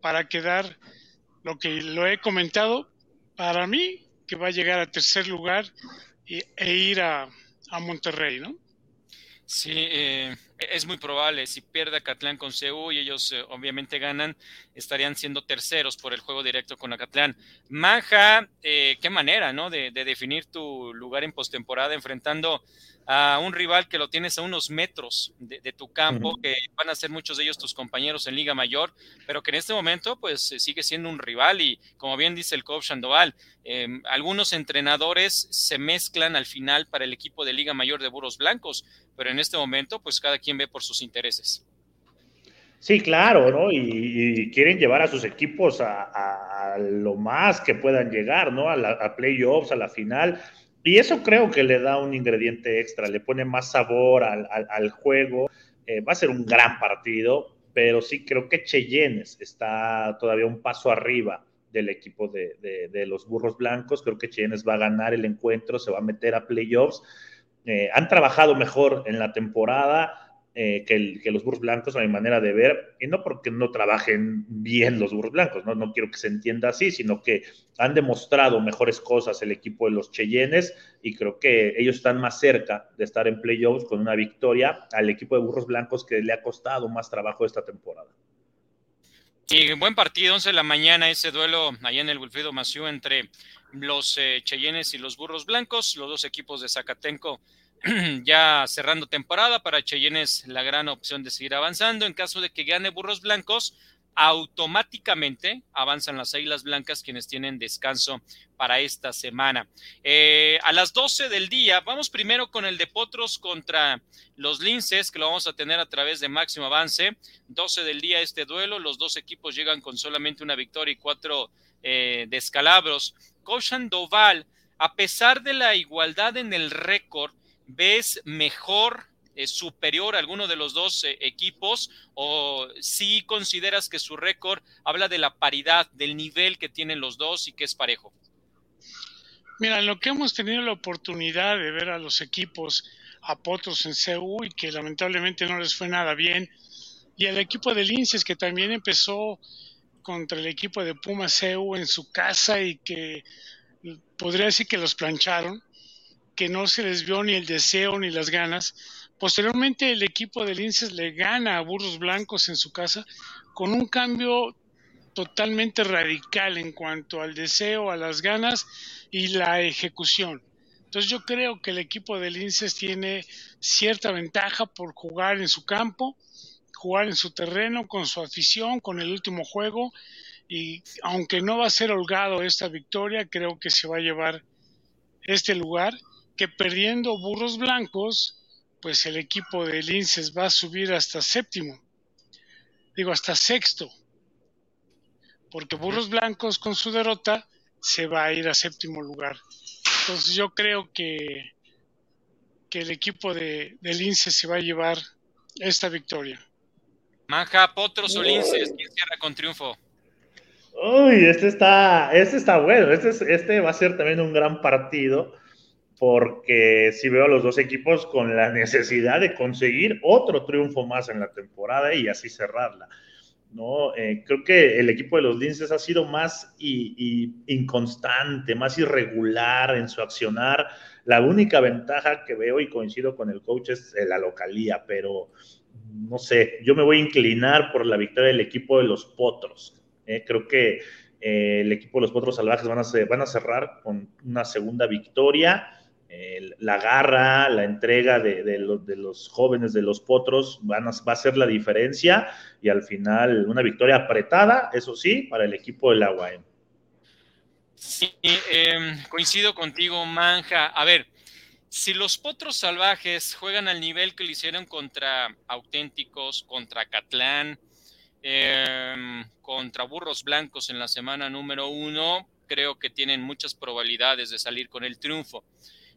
para quedar lo que lo he comentado, para mí que va a llegar a tercer lugar e, ir a, a Monterrey, ¿no? Sí, eh, es muy probable. Si pierde Acatlán con CU y ellos eh, obviamente ganan, estarían siendo terceros por el juego directo con Acatlán. Manja, eh, qué manera, ¿no? De, de, definir tu lugar en postemporada enfrentando a un rival que lo tienes a unos metros de, tu campo, que van a ser muchos de ellos tus compañeros en Liga Mayor, pero que en este momento pues eh, sigue siendo un rival y como bien dice el coach Sandoval, em, algunos entrenadores se mezclan al final para el equipo de Liga Mayor de Burros Blancos, pero en este momento pues cada quien ve por sus intereses. Sí, claro, ¿no? Y, quieren llevar a sus equipos a, lo más que puedan llegar, ¿no? A, a playoffs, a la final y eso creo que le da un ingrediente extra, le pone más sabor al, juego. Eh, va a ser un gran partido, pero sí creo que Cheyennes está todavía un paso arriba del equipo de, los burros blancos. Creo que Cheyennes va a ganar el encuentro, se va a meter a playoffs. Eh, han trabajado mejor en la temporada eh, que, los burros blancos, a mi manera de ver, y no porque no trabajen bien los burros blancos, ¿no? no quiero que se entienda así, sino que han demostrado mejores cosas el equipo de los Cheyennes y creo que ellos están más cerca de estar en playoffs con una victoria al equipo de burros blancos que le ha costado más trabajo esta temporada. Sí, buen partido, 11 de la mañana, ese duelo allá en el Wilfrido Maciú entre los eh, Cheyennes y los Burros Blancos, los dos equipos de Zacatenco <clears throat> ya cerrando temporada, para Cheyennes la gran opción de seguir avanzando. En caso de que gane Burros Blancos, automáticamente avanzan las Águilas Blancas, quienes tienen descanso para esta semana. Eh, a las 12 del día, vamos primero con el de Potros contra los Linces, que lo vamos a tener a través de máximo avance. 12 del día este duelo, los dos equipos llegan con solamente una victoria y cuatro eh, descalabros. Koshan Doval, a pesar de la igualdad en el récord, ¿Ves mejor, eh, superior a alguno de los dos eh, equipos o si consideras que su récord habla de la paridad, del nivel que tienen los dos y que es parejo? Mira, lo que hemos tenido la oportunidad de ver a los equipos a Potros en CU y que lamentablemente no les fue nada bien, y al equipo de Linces que también empezó contra el equipo de Puma CU en su casa y que podría decir que los plancharon que no se les vio ni el deseo ni las ganas. Posteriormente el equipo de Linces le gana a Burros Blancos en su casa con un cambio totalmente radical en cuanto al deseo, a las ganas y la ejecución. Entonces yo creo que el equipo de Linces tiene cierta ventaja por jugar en su campo, jugar en su terreno, con su afición, con el último juego y aunque no va a ser holgado esta victoria, creo que se va a llevar este lugar que perdiendo burros blancos, pues el equipo de Linces va a subir hasta séptimo, digo hasta sexto, porque burros blancos con su derrota se va a ir a séptimo lugar. Entonces yo creo que, que el equipo de, de Linces se va a llevar esta victoria. Manja, Potros o Linces, ¿quién cierra con triunfo? Uy, este está, este está bueno. Este, este va a ser también un gran partido porque si veo a los dos equipos con la necesidad de conseguir otro triunfo más en la temporada y así cerrarla. ¿no? Eh, creo que el equipo de los Linces ha sido más inconstante, más irregular en su accionar. La única ventaja que veo y coincido con el coach es la localía, pero no sé, yo me voy a inclinar por la victoria del equipo de los Potros. ¿eh? creo que eh, el equipo de los Potros Salvajes van a, van a cerrar con una segunda victoria la garra, la entrega de, los jóvenes de los potros van a, va a ser la diferencia y al final una victoria apretada, eso sí, para el equipo del Agua. Sí, em, coincido contigo, Manja. A ver, si los potros salvajes juegan al nivel que le hicieron contra auténticos, contra Catlán, em, contra burros blancos en la semana número uno, creo que tienen muchas probabilidades de salir con el triunfo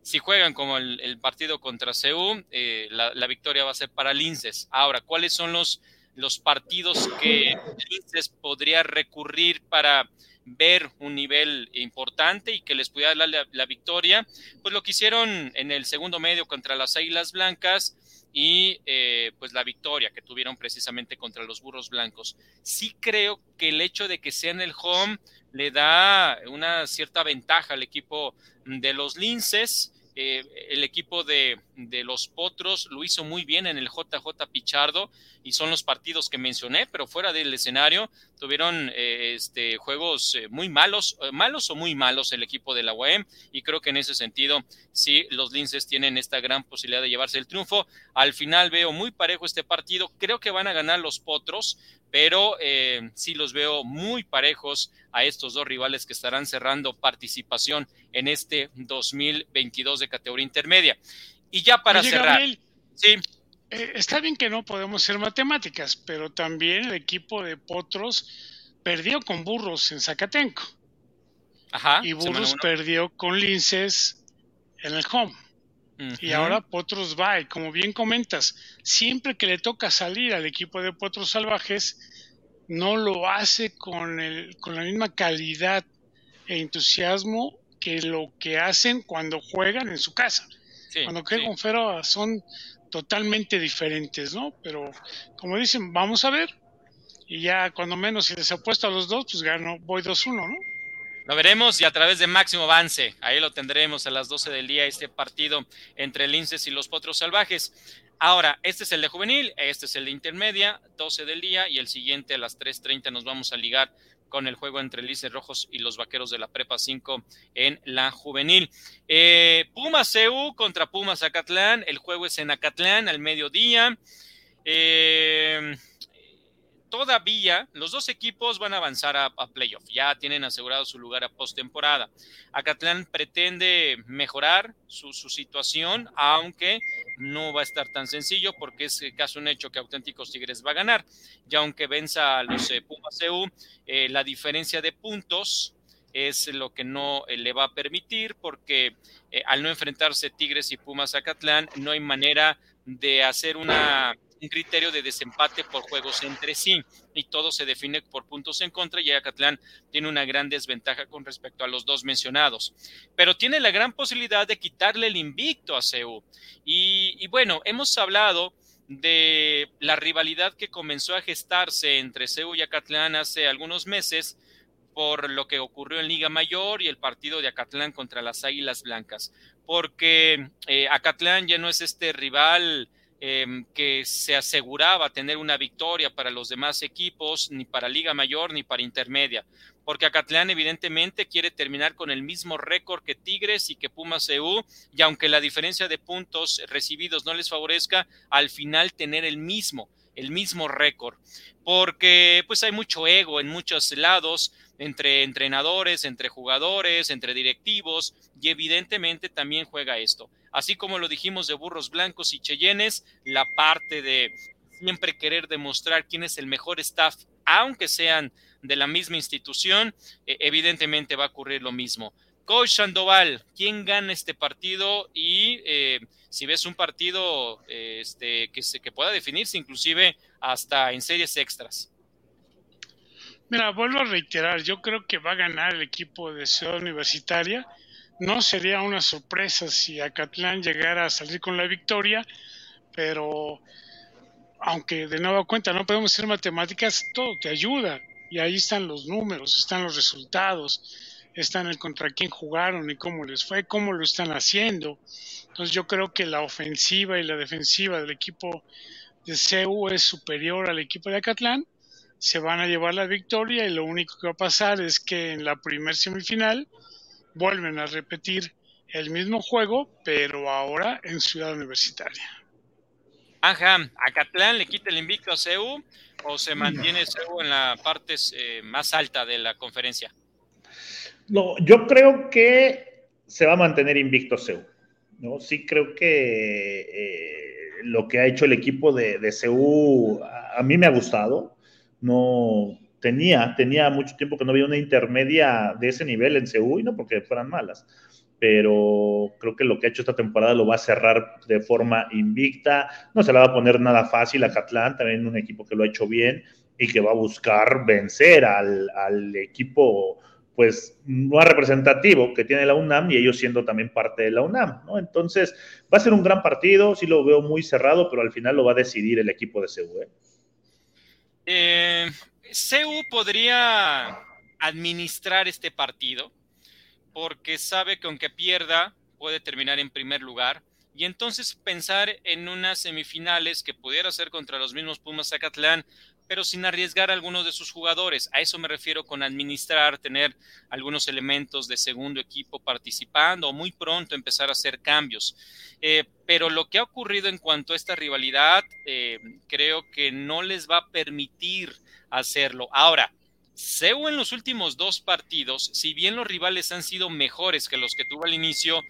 si juegan como el, partido contra CEU, eh, la, victoria va a ser para Linces. Ahora, ¿cuáles son los, los partidos que Linces podría recurrir para ver un nivel importante y que les pudiera dar la, victoria? Pues lo que hicieron en el segundo medio contra las Águilas Blancas y eh, pues la victoria que tuvieron precisamente contra los Burros Blancos. Sí creo que el hecho de que sea en el home le da una cierta ventaja al equipo de los Linces. Eh, el equipo de, los Potros lo hizo muy bien en el JJ Pichardo y son los partidos que mencioné, pero fuera del escenario tuvieron eh, este, juegos eh, muy malos, malos o muy malos el equipo de la UAM y creo que en ese sentido sí los Linces tienen esta gran posibilidad de llevarse el triunfo. Al final veo muy parejo este partido, creo que van a ganar los Potros, pero eh, sí los veo muy parejos a estos dos rivales que estarán cerrando participación en este 2022 de categoría intermedia. Y ya para cerrar. sí. Eh, está bien que no podemos ser matemáticas, pero también el equipo de Potros perdió con Burros en Zacatenco. Ajá, y Burros perdió con Linces en el home. Y ahora Potros va, y como bien comentas, siempre que le toca salir al equipo de Potros Salvajes, no lo hace con, el, con la misma calidad e entusiasmo que lo que hacen cuando juegan en su casa. Cuando con Fero son totalmente diferentes, ¿no? Pero como dicen, vamos a ver. Y ya cuando menos si les apuesto a los dos, pues gano, voy 2-1, ¿no? Lo veremos y a través de Máximo Avance, ahí lo tendremos a las 12 del día, este partido entre Linces y los Potros Salvajes. Ahora, este es el de juvenil, este es el de intermedia, 12 del día, y el siguiente a las 3.30 nos vamos a ligar con el juego entre Linces Rojos y los Vaqueros de la Prepa 5 en la juvenil. Eh, Pumas CU contra Pumas Acatlán, el juego es en Acatlán al mediodía. Eh, todavía los dos equipos van a avanzar a, playoff, ya tienen asegurado su lugar a postemporada. Acatlán pretende mejorar su, situación, aunque no va a estar tan sencillo porque es casi un hecho que Auténticos Tigres va a ganar. Y aunque venza a los eh, Pumas EU, eh, la diferencia de puntos es lo que no eh, le va a permitir porque al no enfrentarse Tigres y Pumas Acatlán no hay manera de hacer una un criterio de desempate por juegos entre sí y todo se define por puntos en contra y Acatlán tiene una gran desventaja con respecto a los dos mencionados, pero tiene la gran posibilidad de quitarle el invicto a CEU. Y, y bueno, hemos hablado de la rivalidad que comenzó a gestarse entre CEU y Acatlán hace algunos meses por lo que ocurrió en Liga Mayor y el partido de Acatlán contra las Águilas Blancas, porque eh, Acatlán ya no es este rival Em, que se aseguraba tener una victoria para los demás equipos, ni para Liga Mayor ni para Intermedia, porque Acatlán evidentemente quiere terminar con el mismo récord que Tigres y que Pumas EU, y aunque la diferencia de puntos recibidos no les favorezca, al final tener el mismo el mismo récord, porque pues hay mucho ego en muchos lados, entre entrenadores, entre jugadores, entre directivos, y evidentemente también juega esto. Así como lo dijimos de burros blancos y cheyennes, la parte de siempre querer demostrar quién es el mejor staff, aunque sean de la misma institución, e, evidentemente va a ocurrir lo mismo. Coach Sandoval, ¿quién gana este partido? Y eh, si ves un partido este, que, se, que pueda definirse inclusive hasta en series extras. Mira, vuelvo a reiterar, yo creo que va a ganar el equipo de Ciudad Universitaria. No sería una sorpresa si Acatlán llegara a salir con la victoria, pero aunque de nueva cuenta no podemos hacer matemáticas, todo te ayuda. Y ahí están los números, están los resultados, están el contra quién jugaron y cómo les fue, cómo lo están haciendo. Entonces yo creo que la ofensiva y la defensiva del equipo de CEU es superior al equipo de Acatlán se van a llevar la victoria y lo único que va a pasar es que en la primer semifinal vuelven a repetir el mismo juego, pero ahora en Ciudad Universitaria. Ajá, ¿a Catlán le quita el invicto a CEU o se mantiene CEU en la parte eh, más alta de la conferencia? No, yo creo que se va a mantener invicto CEU. ¿no? Sí creo que eh, lo que ha hecho el equipo de, de CEU a mí me ha gustado no tenía, tenía mucho tiempo que no había una intermedia de ese nivel en Seúl, no porque fueran malas, pero creo que lo que ha hecho esta temporada lo va a cerrar de forma invicta, no se la va a poner nada fácil a Catlán, también un equipo que lo ha hecho bien y que va a buscar vencer al, al equipo pues más representativo que tiene la UNAM y ellos siendo también parte de la UNAM, ¿no? Entonces, va a ser un gran partido, sí lo veo muy cerrado, pero al final lo va a decidir el equipo de Seúl. ¿eh? Eh, CEU podría administrar este partido porque sabe que aunque pierda puede terminar en primer lugar. Y entonces pensar en unas semifinales que pudiera ser contra los mismos Pumas Zacatlán pero sin arriesgar a algunos de sus jugadores. A eso me refiero con administrar, tener algunos elementos de segundo equipo participando o muy pronto empezar a hacer cambios. Eh, pero lo que ha ocurrido en cuanto a esta rivalidad, eh, creo que no les va a permitir hacerlo. Ahora, CEU en los últimos dos partidos, si bien los rivales han sido mejores que los que tuvo al inicio,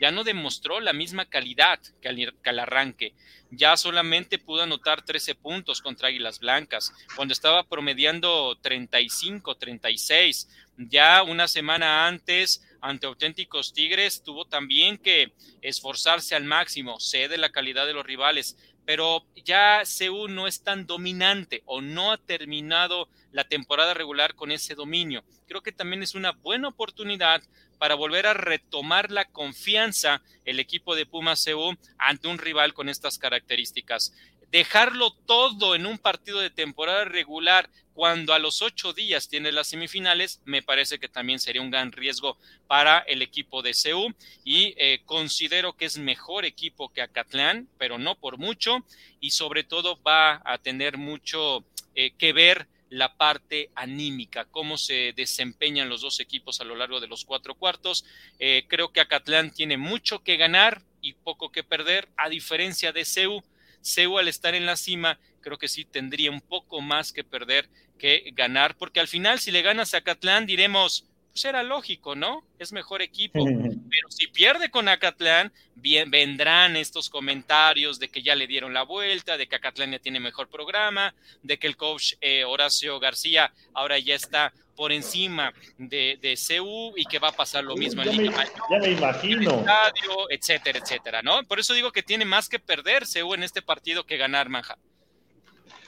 ya no demostró la misma calidad que al, arranque. Ya solamente pudo anotar 13 puntos contra Águilas Blancas, cuando estaba promediando 35, 36. Ya una semana antes, ante auténticos Tigres, tuvo también que esforzarse al máximo, cede la calidad de los rivales, pero ya CU no es tan dominante o no ha terminado la temporada regular con ese dominio. Creo que también es una buena oportunidad para volver a retomar la confianza el equipo de Pumas CU ante un rival con estas características. Dejarlo todo en un partido de temporada regular cuando a los ocho días tiene las semifinales, me parece que también sería un gran riesgo para el equipo de CEU y eh, considero que es mejor equipo que Acatlán, pero no por mucho y sobre todo va a tener mucho eh, que ver la parte anímica, cómo se desempeñan los dos equipos a lo largo de los cuatro cuartos. Eh, creo que Acatlán tiene mucho que ganar y poco que perder, a diferencia de CEU. CEU al estar en la cima, creo que sí tendría un poco más que perder que ganar, porque al final si le ganas a Acatlán diremos, pues era lógico, ¿no? Es mejor equipo. <laughs> Pero si pierde con Acatlán, bien, vendrán estos comentarios de que ya le dieron la vuelta, de que Acatlán ya tiene mejor programa, de que el coach eh, Horacio García ahora ya está por encima de, de CU y que va a pasar lo mismo en Liga me, Ya me imagino. Estadio, etcétera, etcétera, ¿no? Por eso digo que tiene más que perder CU en este partido que ganar Manja.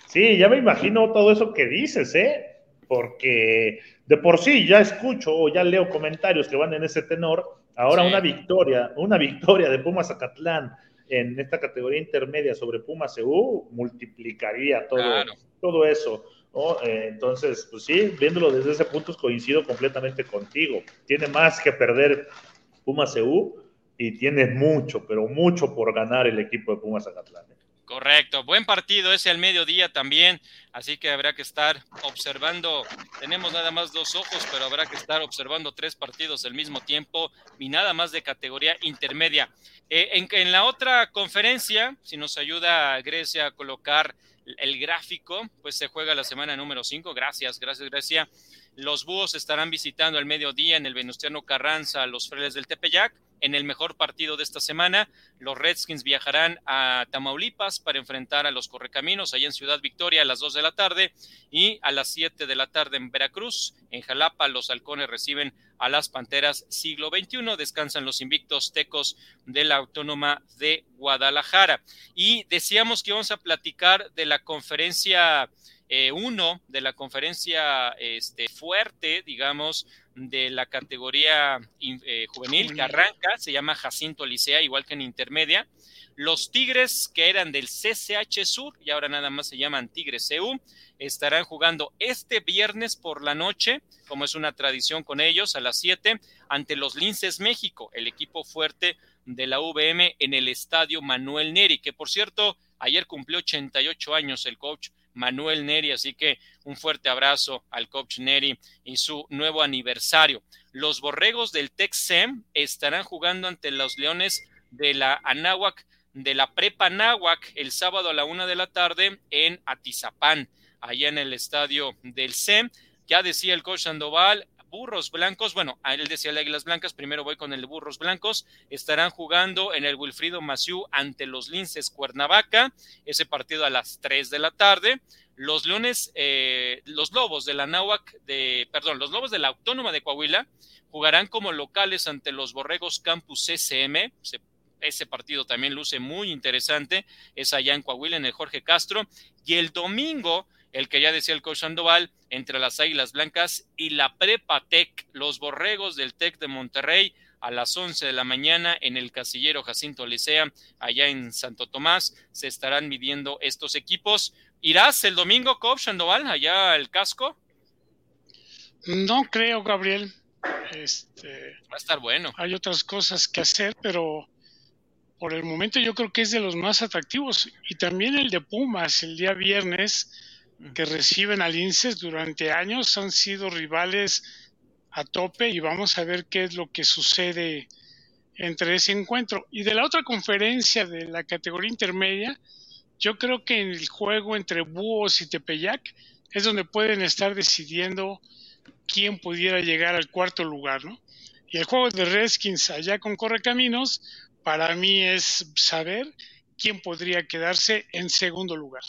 Sí, ya me imagino todo eso que dices, ¿eh? Porque de por sí ya escucho o ya leo comentarios que van en ese tenor. Ahora una victoria, una victoria de Pumas Zacatlán en esta categoría intermedia sobre Pumas EU multiplicaría todo, todo eso. Eh, entonces, pues sí, viéndolo desde ese punto coincido completamente contigo. Tiene más que perder Pumas EU y tiene mucho, pero mucho por ganar el equipo de Pumas Zacatlán. ¿eh? Correcto, buen partido ese al mediodía también, así que habrá que estar observando, tenemos nada más dos ojos, pero habrá que estar observando tres partidos al mismo tiempo y nada más de categoría intermedia. Eh, en, la otra conferencia, si nos ayuda Grecia a colocar el gráfico, pues se juega la semana número 5, gracias, gracias Grecia. Los búhos estarán visitando al mediodía en el Venustiano Carranza los Freles del Tepeyac en el mejor partido de esta semana. Los Redskins viajarán a Tamaulipas para enfrentar a los Correcaminos allá en Ciudad Victoria a las 2 de la tarde y a las 7 de la tarde en Veracruz. En Jalapa los halcones reciben a las Panteras siglo XXI. Descansan los invictos tecos de la Autónoma de Guadalajara. Y decíamos que íbamos a platicar de la conferencia eh, uno de la conferencia este, fuerte, digamos, de la categoría eh, juvenil que arranca, se llama Jacinto Licea, igual que en intermedia. Los Tigres, que eran del CCH Sur y ahora nada más se llaman Tigres EU, estarán jugando este viernes por la noche, como es una tradición con ellos, a las 7, ante los Linces México, el equipo fuerte de la VM en el estadio Manuel Neri, que por cierto, ayer cumplió 88 años el coach Manuel Neri, así que un fuerte abrazo al coach Neri y su nuevo aniversario. Los borregos del Texem estarán jugando ante los Leones de la Anáhuac, de la Prepa Anáhuac, el sábado a la una de la tarde en Atizapán, allá en el estadio del SEM. Ya decía el coach Sandoval, Burros Blancos, bueno, a él decía el Águilas Blancas, primero voy con el Burros Blancos, estarán jugando en el Wilfrido Maciú ante los Linces Cuernavaca, ese partido a las 3 de la tarde. Los Leones, eh, los Lobos de la Náhuac, de, perdón, los Lobos de la Autónoma de Coahuila jugarán como locales ante los Borregos Campus CCM, ese partido también luce muy interesante, es allá en Coahuila, en el Jorge Castro, y el domingo el que ya decía el coach Sandoval, entre las Águilas Blancas y la Prepa Tech, los borregos del Tec de Monterrey, a las 11 de la mañana en el casillero Jacinto Licea, allá en Santo Tomás, se estarán midiendo estos equipos. ¿Irás el domingo, coach Sandoval, allá al casco? No creo, Gabriel. Este, Va a estar bueno. Hay otras cosas que hacer, pero por el momento yo creo que es de los más atractivos. Y también el de Pumas, el día viernes, que reciben al INSES durante años han sido rivales a tope y vamos a ver qué es lo que sucede entre ese encuentro. Y de la otra conferencia de la categoría intermedia, yo creo que en el juego entre Búhos y Tepeyac es donde pueden estar decidiendo quién pudiera llegar al cuarto lugar, ¿no? Y el juego de Redskins allá con Correcaminos, para mí es saber quién podría quedarse en segundo lugar.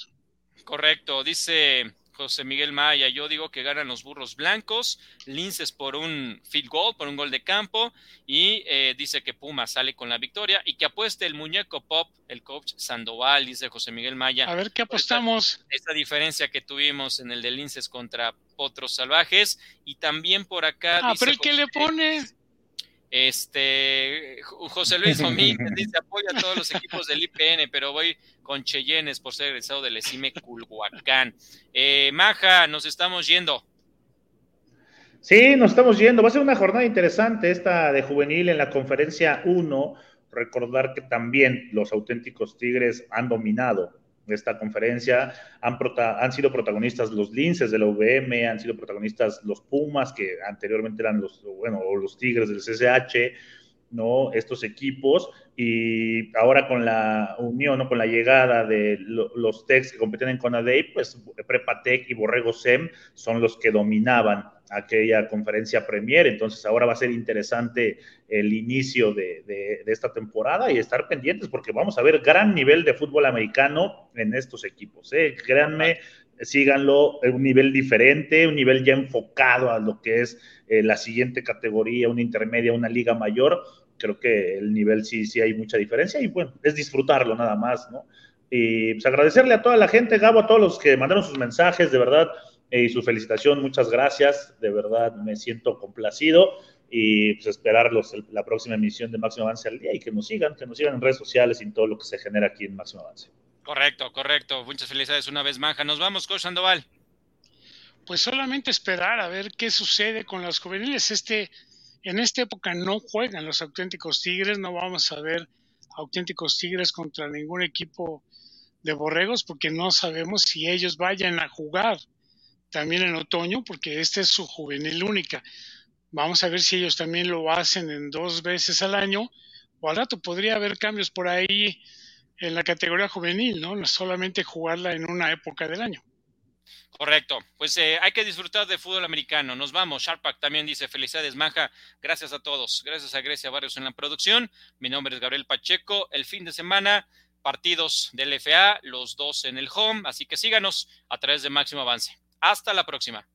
Correcto, dice José Miguel Maya, yo digo que ganan los burros blancos, Linces por un field goal, por un gol de campo, y eh, dice que Puma sale con la victoria y que apueste el muñeco pop, el coach Sandoval, dice José Miguel Maya. A ver qué apostamos. Esta, diferencia que tuvimos en el de Linces contra Potros Salvajes, y también por acá. Ah, pero ¿qué le pone? Este, José Luis <laughs> Domínguez dice apoya a todos los equipos del IPN, pero voy con Cheyennes por ser egresado del ESIME Culhuacán. Eh, Maja, nos estamos yendo. Sí, nos estamos yendo. Va a ser una jornada interesante esta de juvenil en la conferencia 1. Recordar que también los auténticos Tigres han dominado esta conferencia. Han, han sido protagonistas los Linces de la UVM, han sido protagonistas los Pumas, que anteriormente eran los, bueno, los Tigres del CCH, ¿no? Estos equipos, y ahora con la unión, ¿no? Con la llegada de los Techs que compiten en Conadey, pues Prepatec y Borrego SEM son los que dominaban aquella conferencia Premier, entonces ahora va a ser interesante el inicio de, esta temporada y estar pendientes porque vamos a ver gran nivel de fútbol americano en estos equipos. ¿eh? Créanme, síganlo, un nivel diferente, un nivel ya enfocado a lo que es eh, la siguiente categoría, una intermedia, una liga mayor. Creo que el nivel sí, sí hay mucha diferencia y bueno, es disfrutarlo nada más, ¿no? Y pues agradecerle a toda la gente, Gabo, a todos los que mandaron sus mensajes, de verdad, y su felicitación, muchas gracias, de verdad me siento complacido y pues esperarlos la próxima emisión de Máximo Avance al día y que nos sigan, que nos sigan en redes sociales y en todo lo que se genera aquí en Máximo Avance. Correcto, correcto. Muchas felicidades una vez, Manja. Nos vamos, Coach Sandoval. Pues solamente esperar a ver qué sucede con los juveniles. Este, en esta época no juegan los auténticos Tigres, no vamos a ver auténticos Tigres contra ningún equipo de borregos porque no sabemos si ellos vayan a jugar también en otoño, porque esta es su juvenil única. Vamos a ver si ellos también lo hacen en dos veces al año, o al rato podría haber cambios por ahí en la categoría juvenil, ¿no? No solamente jugarla en una época del año. Correcto. Pues eh, hay que disfrutar de fútbol americano. Nos vamos. Sharpak también dice felicidades, Maja. Gracias a todos. Gracias a Grecia Barrios en la producción. Mi nombre es Gabriel Pacheco. El fin de semana, partidos del FA, los dos en el home. Así que síganos a través de Máximo Avance. Hasta la próxima.